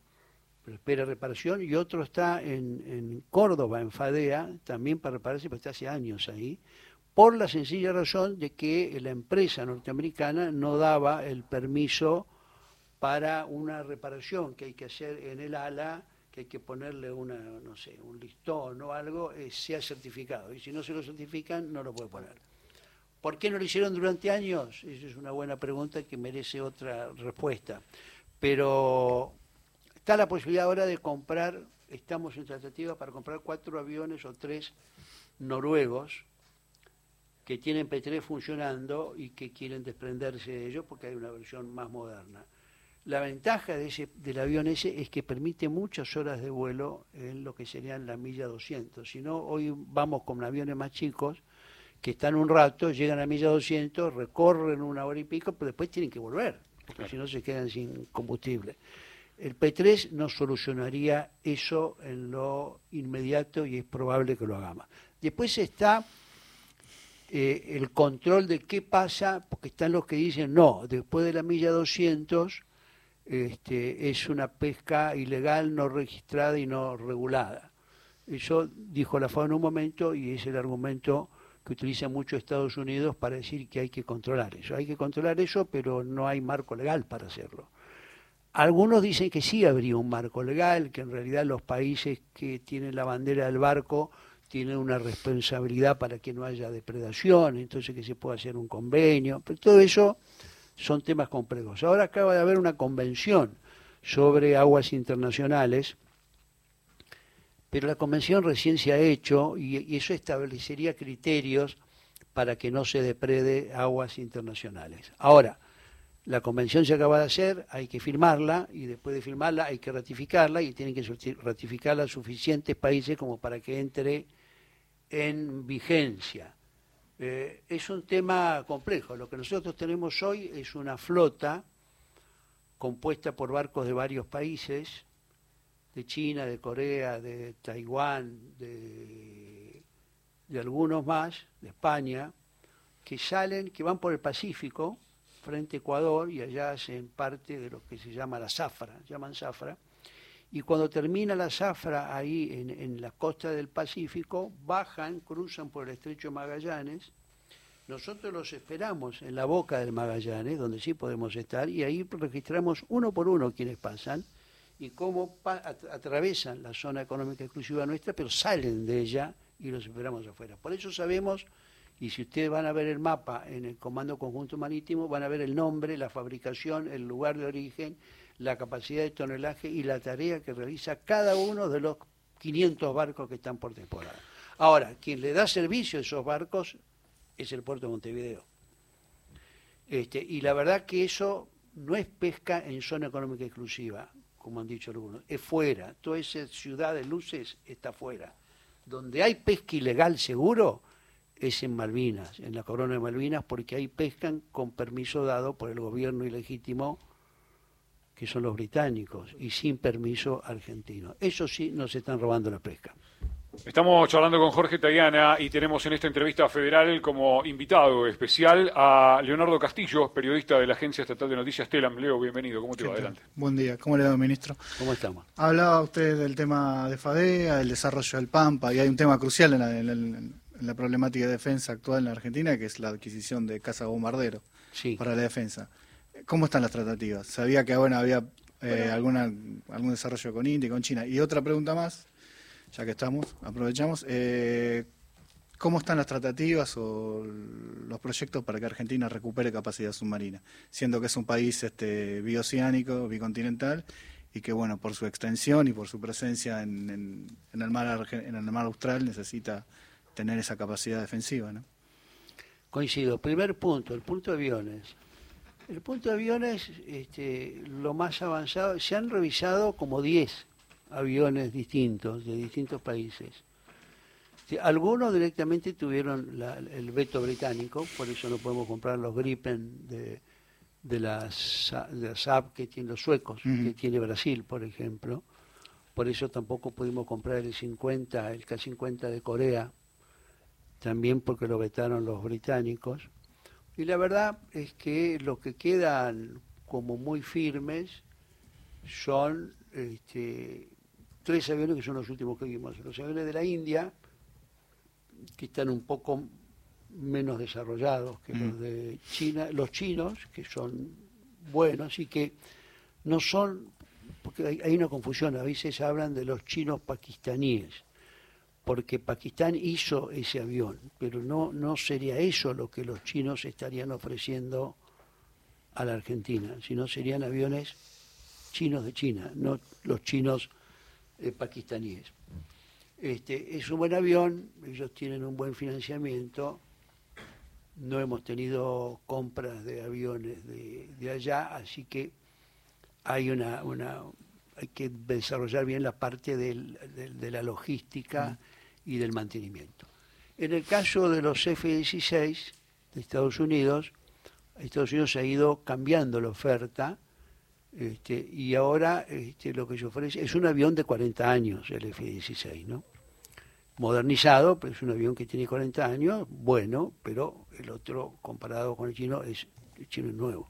pero espera reparación, y otro está en, Córdoba, en Fadea, también para repararse, pero está hace años ahí, por la sencilla razón de que la empresa norteamericana no daba el permiso para una reparación que hay que hacer en el ala, que hay que ponerle una, no sé, un listón o algo, eh, sea certificado. Y si no se lo certifican, no lo puede poner. ¿Por qué no lo hicieron durante años? Esa es una buena pregunta que merece otra respuesta. Pero Está la posibilidad ahora de comprar, estamos en tratativa para comprar cuatro aviones o tres noruegos que tienen P3 funcionando y que quieren desprenderse de ellos porque hay una versión más moderna. La ventaja de ese, del avión ese es que permite muchas horas de vuelo en lo que serían la milla 200. Si no, hoy vamos con aviones más chicos que están un rato, llegan a milla 200, recorren una hora y pico, pero después tienen que volver, porque claro. si no se quedan sin combustible. El P3 no solucionaría eso en lo inmediato y es probable que lo hagamos. Después está eh, el control de qué pasa, porque están los que dicen, no, después de la milla 200 este, es una pesca ilegal, no registrada y no regulada. Eso dijo la FAO en un momento y es el argumento que utiliza mucho Estados Unidos para decir que hay que controlar eso. Hay que controlar eso, pero no hay marco legal para hacerlo. Algunos dicen que sí habría un marco legal, que en realidad los países que tienen la bandera del barco tienen una responsabilidad para que no haya depredación, entonces que se pueda hacer un convenio, pero todo eso son temas complejos. Ahora acaba de haber una convención sobre aguas internacionales, pero la convención recién se ha hecho y, eso establecería criterios para que no se deprede aguas internacionales. Ahora, la convención se acaba de hacer, hay que firmarla y después de firmarla hay que ratificarla y tienen que ratificarla suficientes países como para que entre en vigencia. Eh, es un tema complejo. Lo que nosotros tenemos hoy es una flota compuesta por barcos de varios países, de China, de Corea, de Taiwán, de, de algunos más, de España, que salen, que van por el Pacífico, frente a Ecuador y allá hacen parte de lo que se llama la zafra, llaman zafra. Y cuando termina la zafra ahí en, en la costa del Pacífico, bajan, cruzan por el estrecho Magallanes. Nosotros los esperamos en la boca del Magallanes, donde sí podemos estar, y ahí registramos uno por uno quienes pasan y cómo atravesan la zona económica exclusiva nuestra, pero salen de ella y los esperamos afuera. Por eso sabemos y si ustedes van a ver el mapa en el Comando Conjunto Marítimo, van a ver el nombre, la fabricación, el lugar de origen, la capacidad de tonelaje y la tarea que realiza cada uno de los 500 barcos que están por temporada. Ahora, quien le da servicio a esos barcos es el puerto de Montevideo. Este, y la verdad que eso no es pesca en zona económica exclusiva, como han dicho algunos, es fuera. Toda esa ciudad de luces está fuera. Donde hay pesca ilegal seguro, es en Malvinas, en la corona de Malvinas, porque ahí pescan con permiso dado por el gobierno ilegítimo, que son los británicos, y sin permiso argentino. Eso sí, nos están robando la pesca.
Estamos charlando con Jorge Tayana y tenemos en esta entrevista federal como invitado especial a Leonardo Castillo, periodista de la Agencia Estatal de Noticias Telam. Leo, bienvenido. ¿Cómo te va? Adelante.
Buen día. ¿Cómo le va, ministro?
¿Cómo estamos?
Hablaba usted del tema de FADEA, del desarrollo del Pampa, y hay un tema crucial en la, en la, en la problemática de defensa actual en la Argentina, que es la adquisición de casa bombardero
sí.
para la defensa. ¿Cómo están las tratativas? Sabía que bueno, había eh, bueno. Alguna, algún desarrollo con India y con China. Y otra pregunta más, ya que estamos, aprovechamos. Eh, ¿Cómo están las tratativas o los proyectos para que Argentina recupere capacidad submarina? Siendo que es un país este, bioceánico, bicontinental, y que, bueno, por su extensión y por su presencia en, el, mar, en el mar austral necesita tener esa capacidad defensiva, ¿no?
Coincido. Primer punto, el punto de aviones. El punto de aviones, este, lo más avanzado, se han revisado como 10 aviones distintos de distintos países algunos directamente tuvieron el veto británico, por eso no podemos comprar los Gripen de, de las de SAP que tienen los suecos, que tiene Brasil, por ejemplo. Por eso tampoco pudimos comprar el 50, el K-50 de Corea, también porque lo vetaron los británicos. Y la verdad es que lo que quedan como muy firmes son este, tres aviones que son los últimos que vimos. Los aviones de la India, que están un poco menos desarrollados que los mm. de China, los chinos, que son buenos y que no son, porque hay, una confusión, a veces hablan de los chinos pakistaníes, porque Pakistán hizo ese avión, pero no, no sería eso lo que los chinos estarían ofreciendo a la Argentina, sino serían aviones chinos de China, no los chinos eh, pakistaníes. Este, es un buen avión, ellos tienen un buen financiamiento, no hemos tenido compras de aviones de, allá, así que hay una, una, hay que desarrollar bien la parte de la logística y del mantenimiento. En el caso de los F-16 de Estados Unidos, Estados Unidos ha ido cambiando la oferta este, y ahora este, lo que se ofrece es un avión de 40 años, el F-16, ¿no? modernizado, pero es un avión que tiene 40 años, bueno, pero el otro comparado con el chino es el chino es nuevo.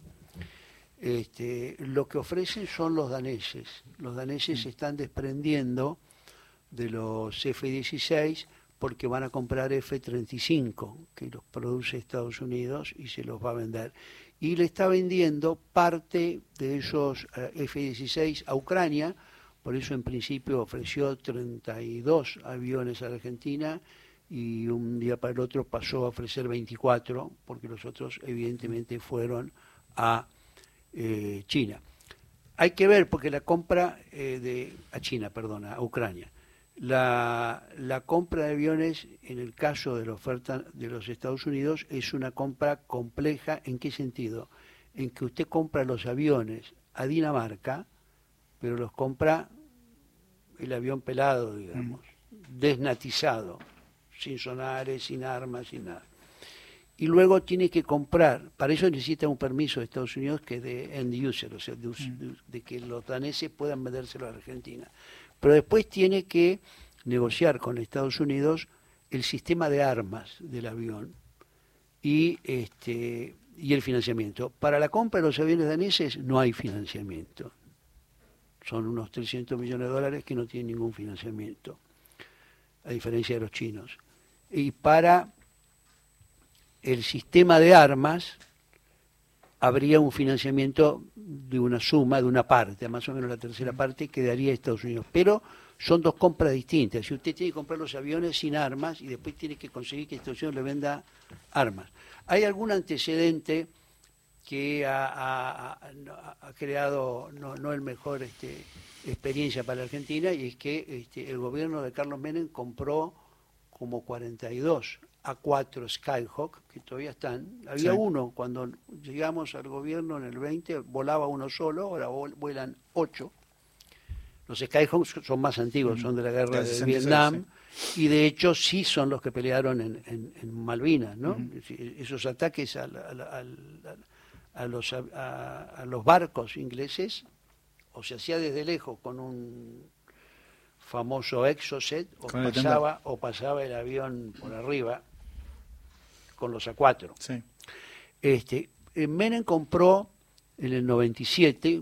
Este, lo que ofrecen son los daneses. Los daneses se están desprendiendo de los F-16 porque van a comprar F-35, que los produce Estados Unidos y se los va a vender. Y le está vendiendo parte de esos eh, F-16 a Ucrania, por eso en principio ofreció 32 aviones a la Argentina y un día para el otro pasó a ofrecer 24, porque los otros evidentemente fueron a eh, China. Hay que ver, porque la compra eh, de, a China, perdona, a Ucrania, la, la, compra de aviones en el caso de la oferta de los Estados Unidos es una compra compleja. ¿En qué sentido? En que usted compra los aviones a Dinamarca, pero los compra el avión pelado, digamos, mm. desnatizado, sin sonares, sin armas, sin nada. Y luego tiene que comprar, para eso necesita un permiso de Estados Unidos que es de end user, o sea, mm. de, que los daneses puedan vendérselo a Argentina. Pero después tiene que negociar con Estados Unidos el sistema de armas del avión y este el financiamiento. Para la compra de los aviones daneses no hay financiamiento son unos 300 millones de dólares que no tienen ningún financiamiento, a diferencia de los chinos. Y para el sistema de armas habría un financiamiento de una suma, de una parte, más o menos la tercera parte quedaría Estados Unidos. Pero son dos compras distintas. Si usted tiene que comprar los aviones sin armas y después tiene que conseguir que Estados Unidos le venda armas. ¿Hay algún antecedente? que ha, creado no, el mejor este, experiencia para la Argentina y es que este, el gobierno de Carlos Menem compró como 42 A4 Skyhawk, que todavía están. Había uno, cuando llegamos al gobierno en el 20, volaba uno solo, ahora vuelan ocho. Los Skyhawks son más antiguos, son de la guerra de, Vietnam, y de hecho sí son los que pelearon en, Malvinas, ¿no? Esos ataques al a los, a, los barcos ingleses, o se hacía desde lejos con un famoso Exocet, o pasaba, o pasaba el avión por arriba con los A4. Sí. Este, eh, Menem compró en el 97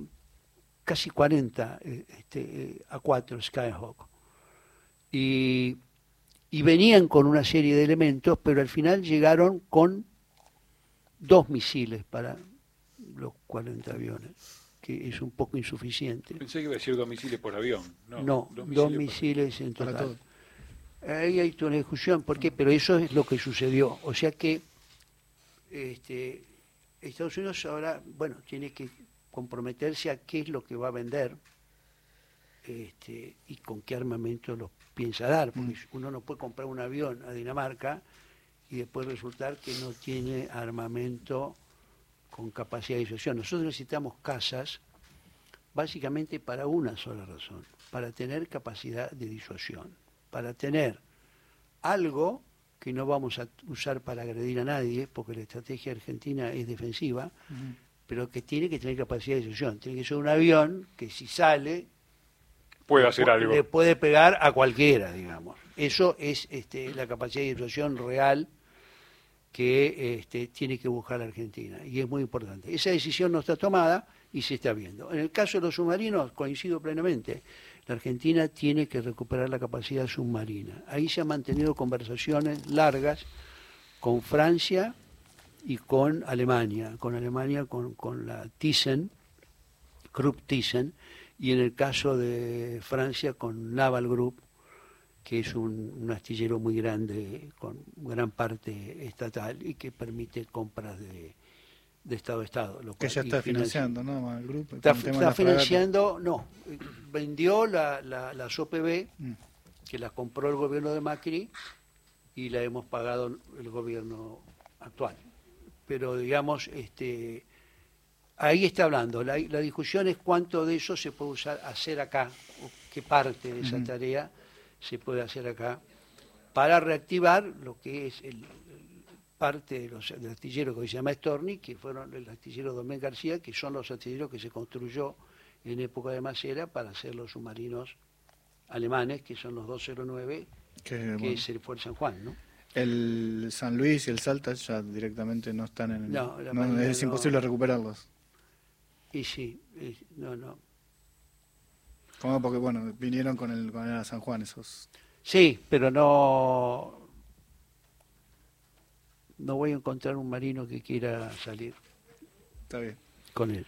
casi 40 eh, este, eh, A4 Skyhawk. Y, y venían con una serie de elementos, pero al final llegaron con dos misiles para los 40 aviones, que es un poco insuficiente.
Pensé que iba a decir dos misiles por avión.
No, dos misiles, en total. Ahí hay toda una discusión, ¿por qué? Pero eso es lo que sucedió. O sea que este, Estados Unidos ahora, bueno, tiene que comprometerse a qué es lo que va a vender este, y con qué armamento los piensa dar, porque mm. uno no puede comprar un avión a Dinamarca y después resultar que no tiene armamento con capacidad de disuasión. Nosotros necesitamos casas básicamente para una sola razón, para tener capacidad de disuasión, para tener algo que no vamos a usar para agredir a nadie, porque la estrategia argentina es defensiva, pero que tiene que tener capacidad de disuasión. Tiene que ser un avión que si sale
puede hacer algo.
Le puede pegar a cualquiera, digamos. Eso es este, la capacidad de disuasión real que este, tiene que buscar la Argentina. Y es muy importante. Esa decisión no está tomada y se está viendo. En el caso de los submarinos, coincido plenamente. La Argentina tiene que recuperar la capacidad submarina. Ahí se han mantenido conversaciones largas con Francia y con Alemania. Con Alemania, con, con la Thyssen, Krupp Thyssen, y en el caso de Francia con Naval Group, que es un, astillero muy grande, con gran parte estatal y que permite compras de, Estado a Estado.
Lo que ya está financiando, ¿no? El grupo,
está, financiando, no, vendió la, la, las OPB, mm. que las compró el gobierno de Macri y la hemos pagado el gobierno actual. Pero digamos, este ahí está hablando. La, discusión es cuánto de eso se puede usar, hacer acá, o qué parte de esa tarea se puede hacer acá, para reactivar lo que es el, parte de los, del astillero que se llama Storni, que fueron el astillero Domén García, que son los astilleros que se construyó en época de Macera para hacer los submarinos alemanes, que son los 209, que es el Fuerza San Juan, ¿no?
El San Luis y el Salta ya directamente no están en el... No, es imposible recuperarlos.
Y sí, no, no.
¿Cómo? Porque, bueno, vinieron con el, con el San Juan esos...
Sí, pero no... No voy a encontrar un marino que quiera salir.
Está bien.
Con él.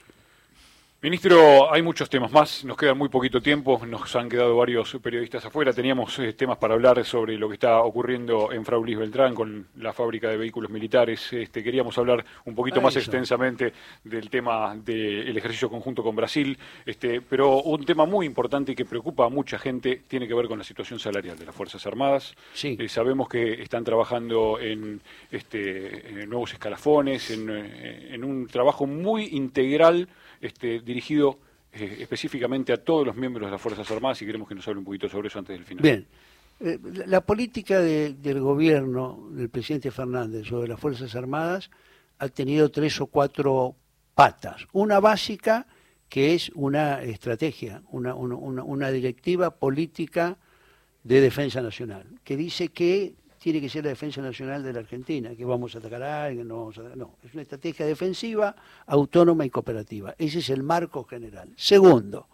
Ministro, hay muchos temas más, nos queda muy poquito tiempo, nos han quedado varios periodistas afuera, teníamos eh, temas para hablar sobre lo que está ocurriendo en Fraulis Beltrán con la fábrica de vehículos militares, este, queríamos hablar un poquito más extensamente del tema del ejercicio conjunto con Brasil, este, pero un tema muy importante y que preocupa a mucha gente tiene que ver con la situación salarial de las Fuerzas Armadas. Eh, sabemos que están trabajando en, este, nuevos escalafones, en, eh, en un trabajo muy integral este, dirigido eh, específicamente a todos los miembros de las Fuerzas Armadas y queremos que nos hable un poquito sobre eso antes del final.
Bien. Eh, la política del gobierno del presidente Fernández sobre las Fuerzas Armadas ha tenido tres o cuatro patas. Una básica que es una estrategia, una, una, una directiva política de defensa nacional, que dice que tiene que ser la defensa nacional de la Argentina, que vamos a atacar a alguien, no vamos a No, es una estrategia defensiva, autónoma y cooperativa. Ese es el marco general. Segundo,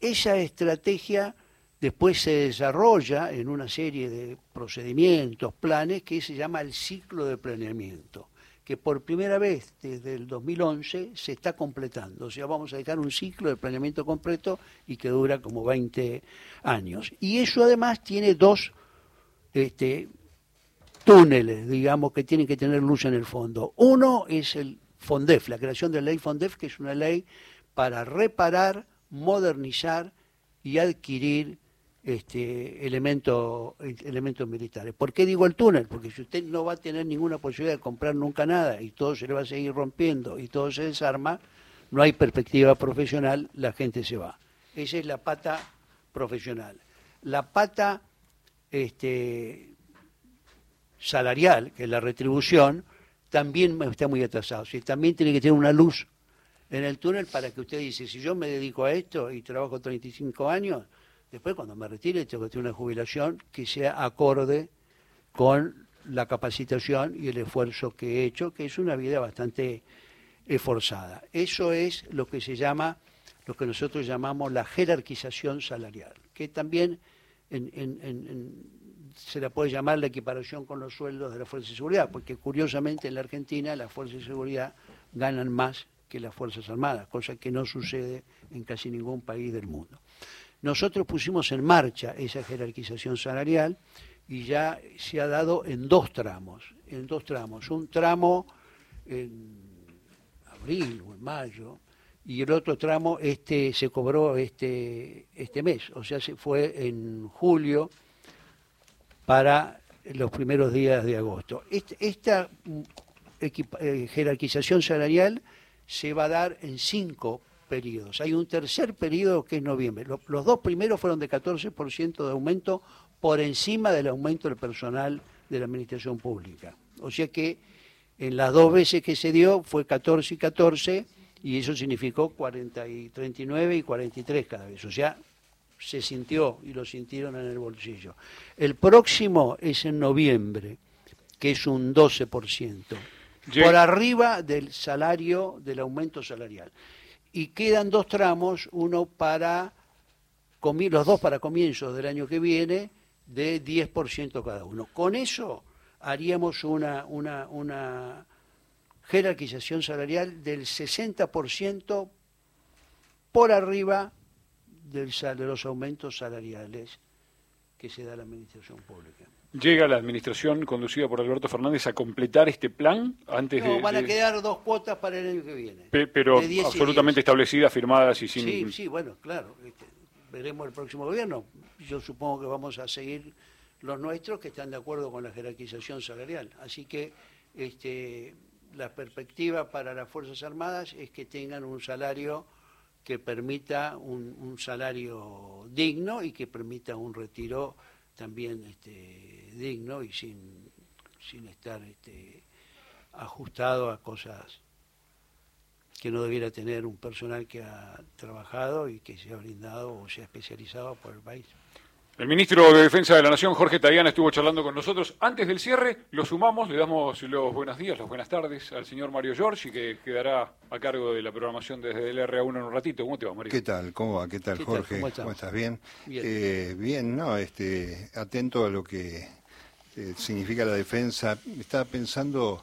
esa estrategia después se desarrolla en una serie de procedimientos, planes, que se llama el ciclo de planeamiento que por primera vez desde el 2011 se está completando. O sea, vamos a dejar un ciclo de planeamiento completo y que dura como 20 años. Y eso además tiene dos este, túneles, digamos, que tienen que tener luz en el fondo. Uno es el FONDEF, la creación de la ley FONDEF, que es una ley para reparar, modernizar y adquirir este, elementos, militares. ¿Por qué digo el túnel? Porque si usted no va a tener ninguna posibilidad de comprar nunca nada y todo se le va a seguir rompiendo y todo se desarma, no hay perspectiva profesional, la gente se va. Esa es la pata profesional. La pata este, salarial, que es la retribución, también está muy atrasado. Si también tiene que tener una luz en el túnel para que usted dice, si yo me dedico a esto y trabajo 35 años, después cuando me retire tengo que tener una jubilación que sea acorde con la capacitación y el esfuerzo que he hecho, que es una vida bastante esforzada. Eso es lo que se llama, lo que nosotros llamamos la jerarquización salarial, que también se la puede llamar la equiparación con los sueldos de la Fuerza de Seguridad, porque curiosamente en la Argentina las Fuerzas de Seguridad ganan más que las Fuerzas Armadas, cosa que no sucede en casi ningún país del mundo. Nosotros pusimos en marcha esa jerarquización salarial y ya se ha dado en dos tramos, en dos tramos. Un tramo en abril o en mayo y el otro tramo este se cobró este este mes, o sea, se fue en julio para los primeros días de agosto. esta mm, eh, jerarquización salarial se va a dar en cinco periodos. Hay un tercer periodo que es noviembre. Los, dos primeros fueron de 14% de aumento por encima del aumento del personal de la administración pública. O sea que en las dos veces que se dio fue 14 y 14 y eso significó 40 y 39 y 43 cada vez. O sea, se sintió y lo sintieron en el bolsillo. El próximo es en noviembre, que es un 12% por arriba del salario, del aumento salarial. Y quedan dos tramos, uno para, los dos para comienzos del año que viene, de 10% cada uno. Con eso haríamos una, una, una jerarquización salarial del 60% por arriba del, de los aumentos salariales que se da a la administración pública.
¿Llega la administración conducida por Alberto Fernández a completar este plan antes
no,
de...?
van a quedar dos cuotas para el año que viene.
pero absolutamente establecidas, firmadas y sin...
Sí, sí, bueno, claro. Este, veremos el próximo gobierno. Yo supongo que vamos a seguir los nuestros que están de acuerdo con la jerarquización salarial. Así que este, la perspectiva para las Fuerzas Armadas es que tengan un salario que permita un, salario digno y que permita un retiro también este, digno y sin, sin estar este, ajustado a cosas que no debiera tener un personal que ha trabajado y que se ha brindado o se ha especializado por el país.
El ministro de Defensa de la Nación, Jorge Tayana, estuvo charlando con nosotros. Antes del cierre, lo sumamos, le damos los buenos días, las buenas tardes al señor Mario Giorgi, que quedará a cargo de la programación desde el RA1 en un ratito. ¿Cómo te va, Mario?
¿Qué tal? ¿Cómo va? ¿Qué tal, Jorge? ¿Cómo, estás? ¿Bien? Bien, eh, bien no, este, atento a lo que eh, significa la defensa. Estaba pensando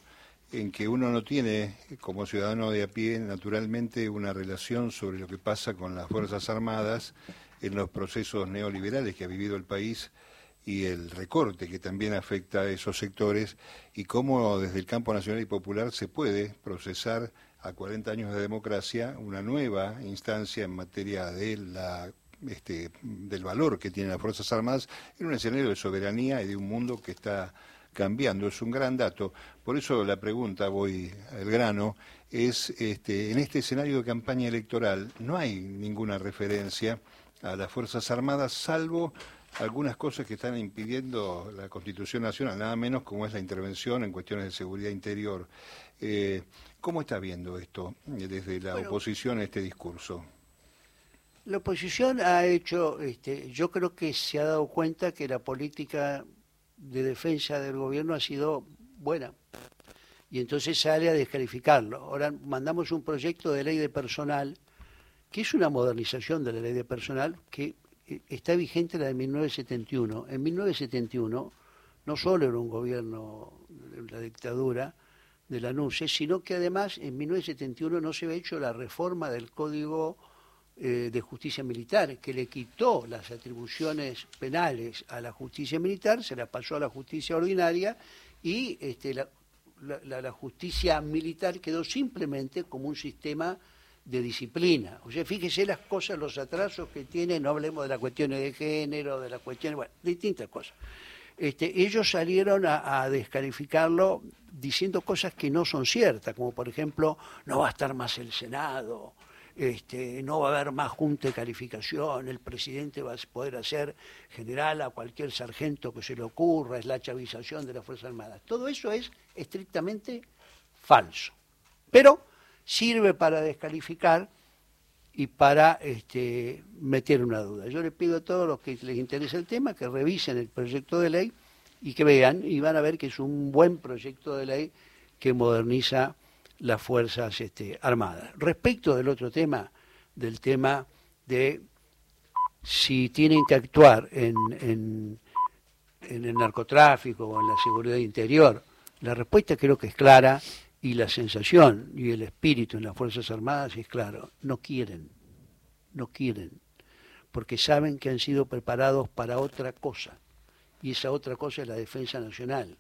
en que uno no tiene, como ciudadano de a pie, naturalmente una relación sobre lo que pasa con las Fuerzas Armadas en los procesos neoliberales que ha vivido el país y el recorte que también afecta a esos sectores y cómo desde el campo nacional y popular se puede procesar a 40 años de democracia una nueva instancia en materia de la este, del valor que tienen las Fuerzas Armadas en un escenario de soberanía y de un mundo que está cambiando. Es un gran dato. Por eso la pregunta, voy al grano, es este, en este escenario de campaña electoral no hay ninguna referencia a las Fuerzas Armadas, salvo algunas cosas que están impidiendo la Constitución Nacional, nada menos como es la intervención en cuestiones de seguridad interior. Eh, ¿Cómo está viendo esto eh, desde la oposición a este discurso?
La oposición ha hecho, este, yo creo que se ha dado cuenta que la política de defensa del gobierno ha sido buena y entonces sale a descalificarlo. Ahora mandamos un proyecto de ley de personal que es una modernización de la ley de personal que eh, está vigente la de 1971. En 1971 no solo era un gobierno de la dictadura de la NUCE, sino que además en 1971 no se había hecho la reforma del Código eh, de Justicia Militar, que le quitó las atribuciones penales a la justicia militar, se la pasó a la justicia ordinaria y este, la, la justicia militar quedó simplemente como un sistema de disciplina. O sea, fíjese las cosas, los atrasos que tiene, no hablemos de las cuestiones de género, de las cuestiones, bueno, distintas cosas. Este, ellos salieron a, descalificarlo diciendo cosas que no son ciertas, como por ejemplo, no va a estar más el Senado, este, no va a haber más junta de calificación, el presidente va a poder hacer general a cualquier sargento que se le ocurra, es la chavización de las Fuerzas Armadas. Todo eso es estrictamente falso. Pero sirve para descalificar y para este, meter una duda. Yo le pido a todos los que les interese el tema que revisen el proyecto de ley y que vean y van a ver que es un buen proyecto de ley que moderniza las Fuerzas este, Armadas. Respecto del otro tema, del tema de si tienen que actuar en, en el narcotráfico o en la seguridad interior, la respuesta creo que es clara y la sensación y el espíritu en las Fuerzas Armadas es claro, no quieren, no quieren, porque saben que han sido preparados para otra cosa, y esa otra cosa es la defensa nacional.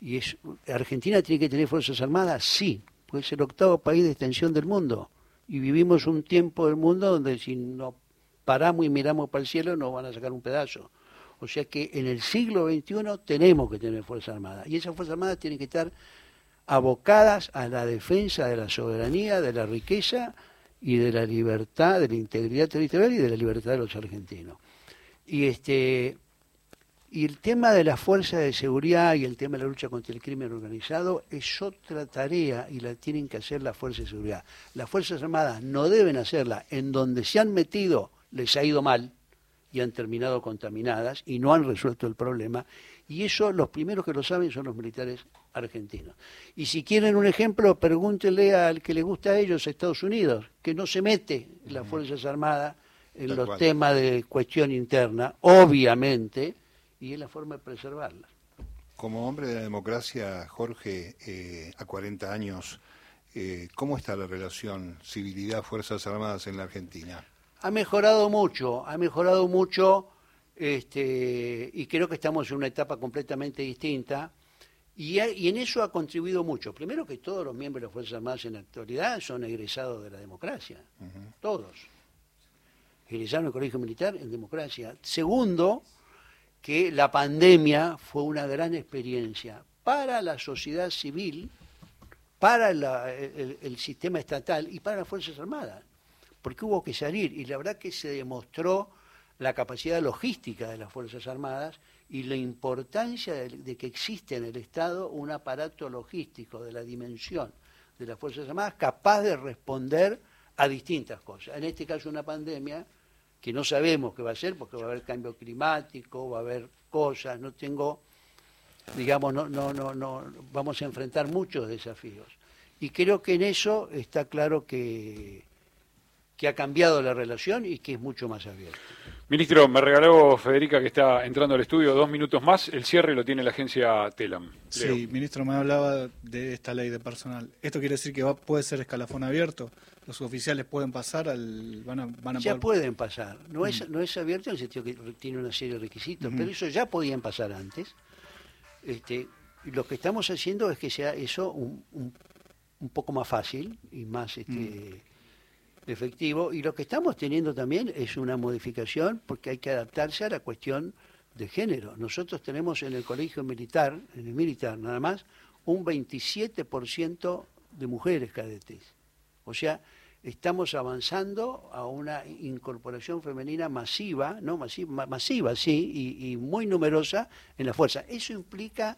Y es, ¿Argentina tiene que tener Fuerzas Armadas? Sí, porque es el octavo país de extensión del mundo, y vivimos un tiempo del mundo donde si no paramos y miramos para el cielo nos van a sacar un pedazo. O sea que en el siglo XXI tenemos que tener Fuerzas Armadas, y esas Fuerzas Armadas tienen que estar abocadas a la defensa de la soberanía, de la riqueza y de la libertad, de la integridad territorial y de la libertad de los argentinos. Y este y el tema de la fuerza de seguridad y el tema de la lucha contra el crimen organizado es otra tarea y la tienen que hacer las fuerzas de seguridad. Las Fuerzas Armadas no deben hacerla en donde se han metido, les ha ido mal y han terminado contaminadas y no han resuelto el problema. Y eso los primeros que lo saben son los militares argentinos. Y si quieren un ejemplo, pregúntenle al que le gusta a ellos, Estados Unidos, que no se mete en las Fuerzas Armadas en los temas de cuestión interna, obviamente, y es la forma de preservarlas.
Como hombre de la democracia, Jorge, eh, a 40 años, eh, ¿cómo está la relación civilidad-Fuerzas Armadas en la Argentina?
Ha mejorado mucho, ha mejorado mucho, este, y creo que estamos en una etapa completamente distinta y, en eso ha contribuido mucho. Primero que todos los miembros de las Fuerzas Armadas en la actualidad son egresados de la democracia. Todos. Egresaron el colegio militar en democracia. Segundo, que la pandemia fue una gran experiencia para la sociedad civil, para el, sistema estatal y para las Fuerzas Armadas. Porque hubo que salir y la verdad que se demostró la capacidad logística de las Fuerzas Armadas y la importancia de, que existe en el Estado un aparato logístico de la dimensión de las Fuerzas Armadas capaz de responder a distintas cosas. En este caso una pandemia que no sabemos qué va a ser porque va a haber cambio climático, va a haber cosas, no tengo, digamos, no, no, no, no, vamos a enfrentar muchos desafíos. Y creo que en eso está claro que, que ha cambiado la relación y que es mucho más abierto.
Ministro, me regaló Federica que está entrando al estudio dos minutos más. El cierre lo tiene la agencia Telam.
Sí, ministro, me hablaba de esta ley de personal. ¿Esto quiere decir que va, puede ser escalafón abierto? ¿Los oficiales pueden pasar? Al, van a, van
ya pueden pasar. No, es, mm. no es abierto en el sentido que tiene una serie de requisitos, pero eso ya podían pasar antes. Este, lo que estamos haciendo es que sea eso un, un, poco más fácil y más... Este, mm efectivo. Y lo que estamos teniendo también es una modificación porque hay que adaptarse a la cuestión de género. Nosotros tenemos en el colegio militar, en el militar nada más, un 27% de mujeres cadetes. O sea, estamos avanzando a una incorporación femenina masiva, ¿no? Masiva, masiva sí, y, muy numerosa en la fuerza. Eso implica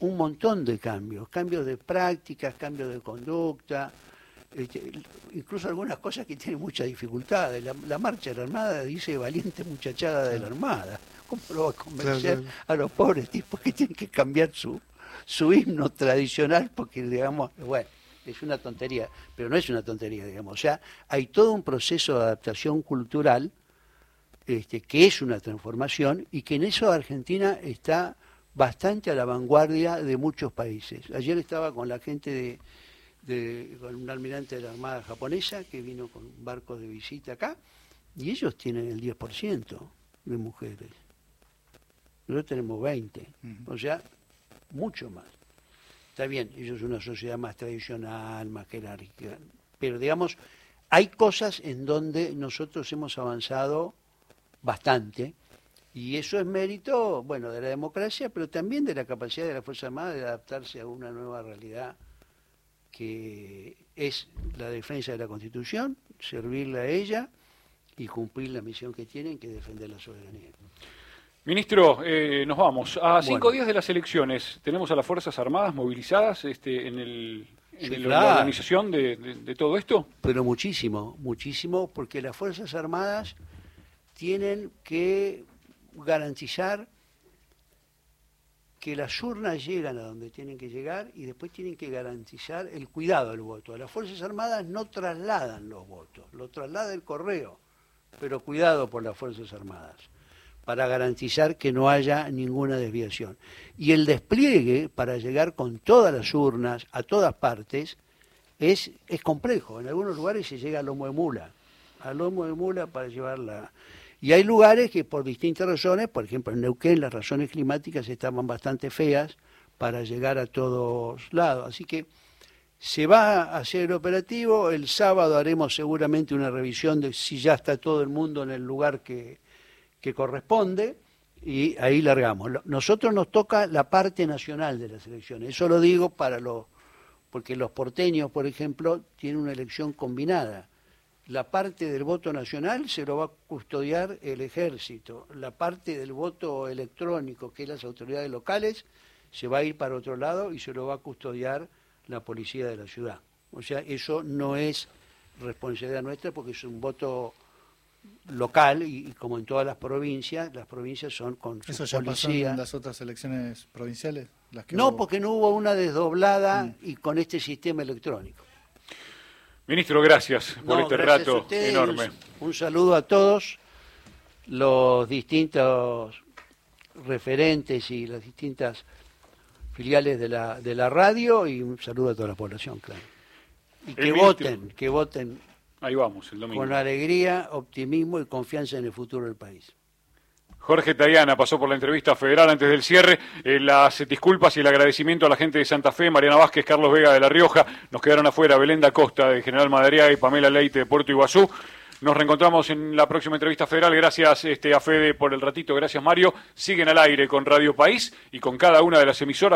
un montón de cambios, cambios de prácticas, cambios de conducta, incluso algunas cosas que tienen mucha dificultad. La, marcha de la Armada dice valiente muchachada de la Armada. ¿Cómo lo va a convencer a los pobres tipos que tienen que cambiar su, su himno tradicional? Porque, digamos, bueno, es una tontería, pero no es una tontería, digamos. O sea, hay todo un proceso de adaptación cultural este, que es una transformación y que en eso Argentina está bastante a la vanguardia de muchos países. Ayer estaba con la gente de de, con un almirante de la Armada japonesa que vino con barcos de visita acá, y ellos tienen el 10% de mujeres. Nosotros tenemos 20, o sea, mucho más. Está bien, ellos son una sociedad más tradicional, más jerárquica, pero digamos, hay cosas en donde nosotros hemos avanzado bastante, y eso es mérito, bueno, de la democracia, pero también de la capacidad de la Fuerza Armada de adaptarse a una nueva realidad que es la defensa de la Constitución, servirle a ella y cumplir la misión que tienen, que es defender la soberanía.
Ministro, eh, nos vamos. A cinco días de las elecciones, ¿tenemos a las Fuerzas Armadas movilizadas este, en, el, la organización de todo esto?
Pero muchísimo, muchísimo, porque las Fuerzas Armadas tienen que garantizar que las urnas llegan a donde tienen que llegar y después tienen que garantizar el cuidado del voto. Las Fuerzas Armadas no trasladan los votos, lo traslada el correo, pero cuidado por las Fuerzas Armadas, para garantizar que no haya ninguna desviación. Y el despliegue para llegar con todas las urnas a todas partes es, es complejo. En algunos lugares se llega a lomo de mula, a lomo de mula para llevarla Y hay lugares que por distintas razones, por ejemplo en Neuquén las razones climáticas estaban bastante feas para llegar a todos lados. Así que se va a hacer operativo, el sábado haremos seguramente una revisión de si ya está todo el mundo en el lugar que, que corresponde y ahí largamos. Nosotros nos toca la parte nacional de las elecciones, eso lo digo para los, porque los porteños, por ejemplo, tienen una elección combinada. La parte del voto nacional se lo va a custodiar el ejército, la parte del voto electrónico, que es las autoridades locales, se va a ir para otro lado y se lo va a custodiar la policía de la ciudad. O sea, eso no es responsabilidad nuestra porque es un voto local y, como en todas las provincias, las provincias son con su
¿Eso ya
pasó
en las otras elecciones provinciales?
no, porque no hubo una desdoblada mm. y con este sistema electrónico.
Ministro, gracias por este rato enorme.
Un, un, saludo a todos los distintos referentes y las distintas filiales de la, de la radio y un saludo a toda la población, claro. Y que voten, que voten
Ahí vamos, el domingo.
Con alegría, optimismo y confianza en el futuro del país.
Jorge Tayana pasó por la entrevista federal antes del cierre. Eh, las disculpas y el agradecimiento a la gente de Santa Fe, Mariana Vázquez, Carlos Vega de La Rioja. Nos quedaron afuera Belenda Costa de General Madariaga y Pamela Leite de Puerto Iguazú. Nos reencontramos en la próxima entrevista federal. Gracias este, a Fede por el ratito. Gracias Mario. Siguen al aire con Radio País y con cada una de las emisoras.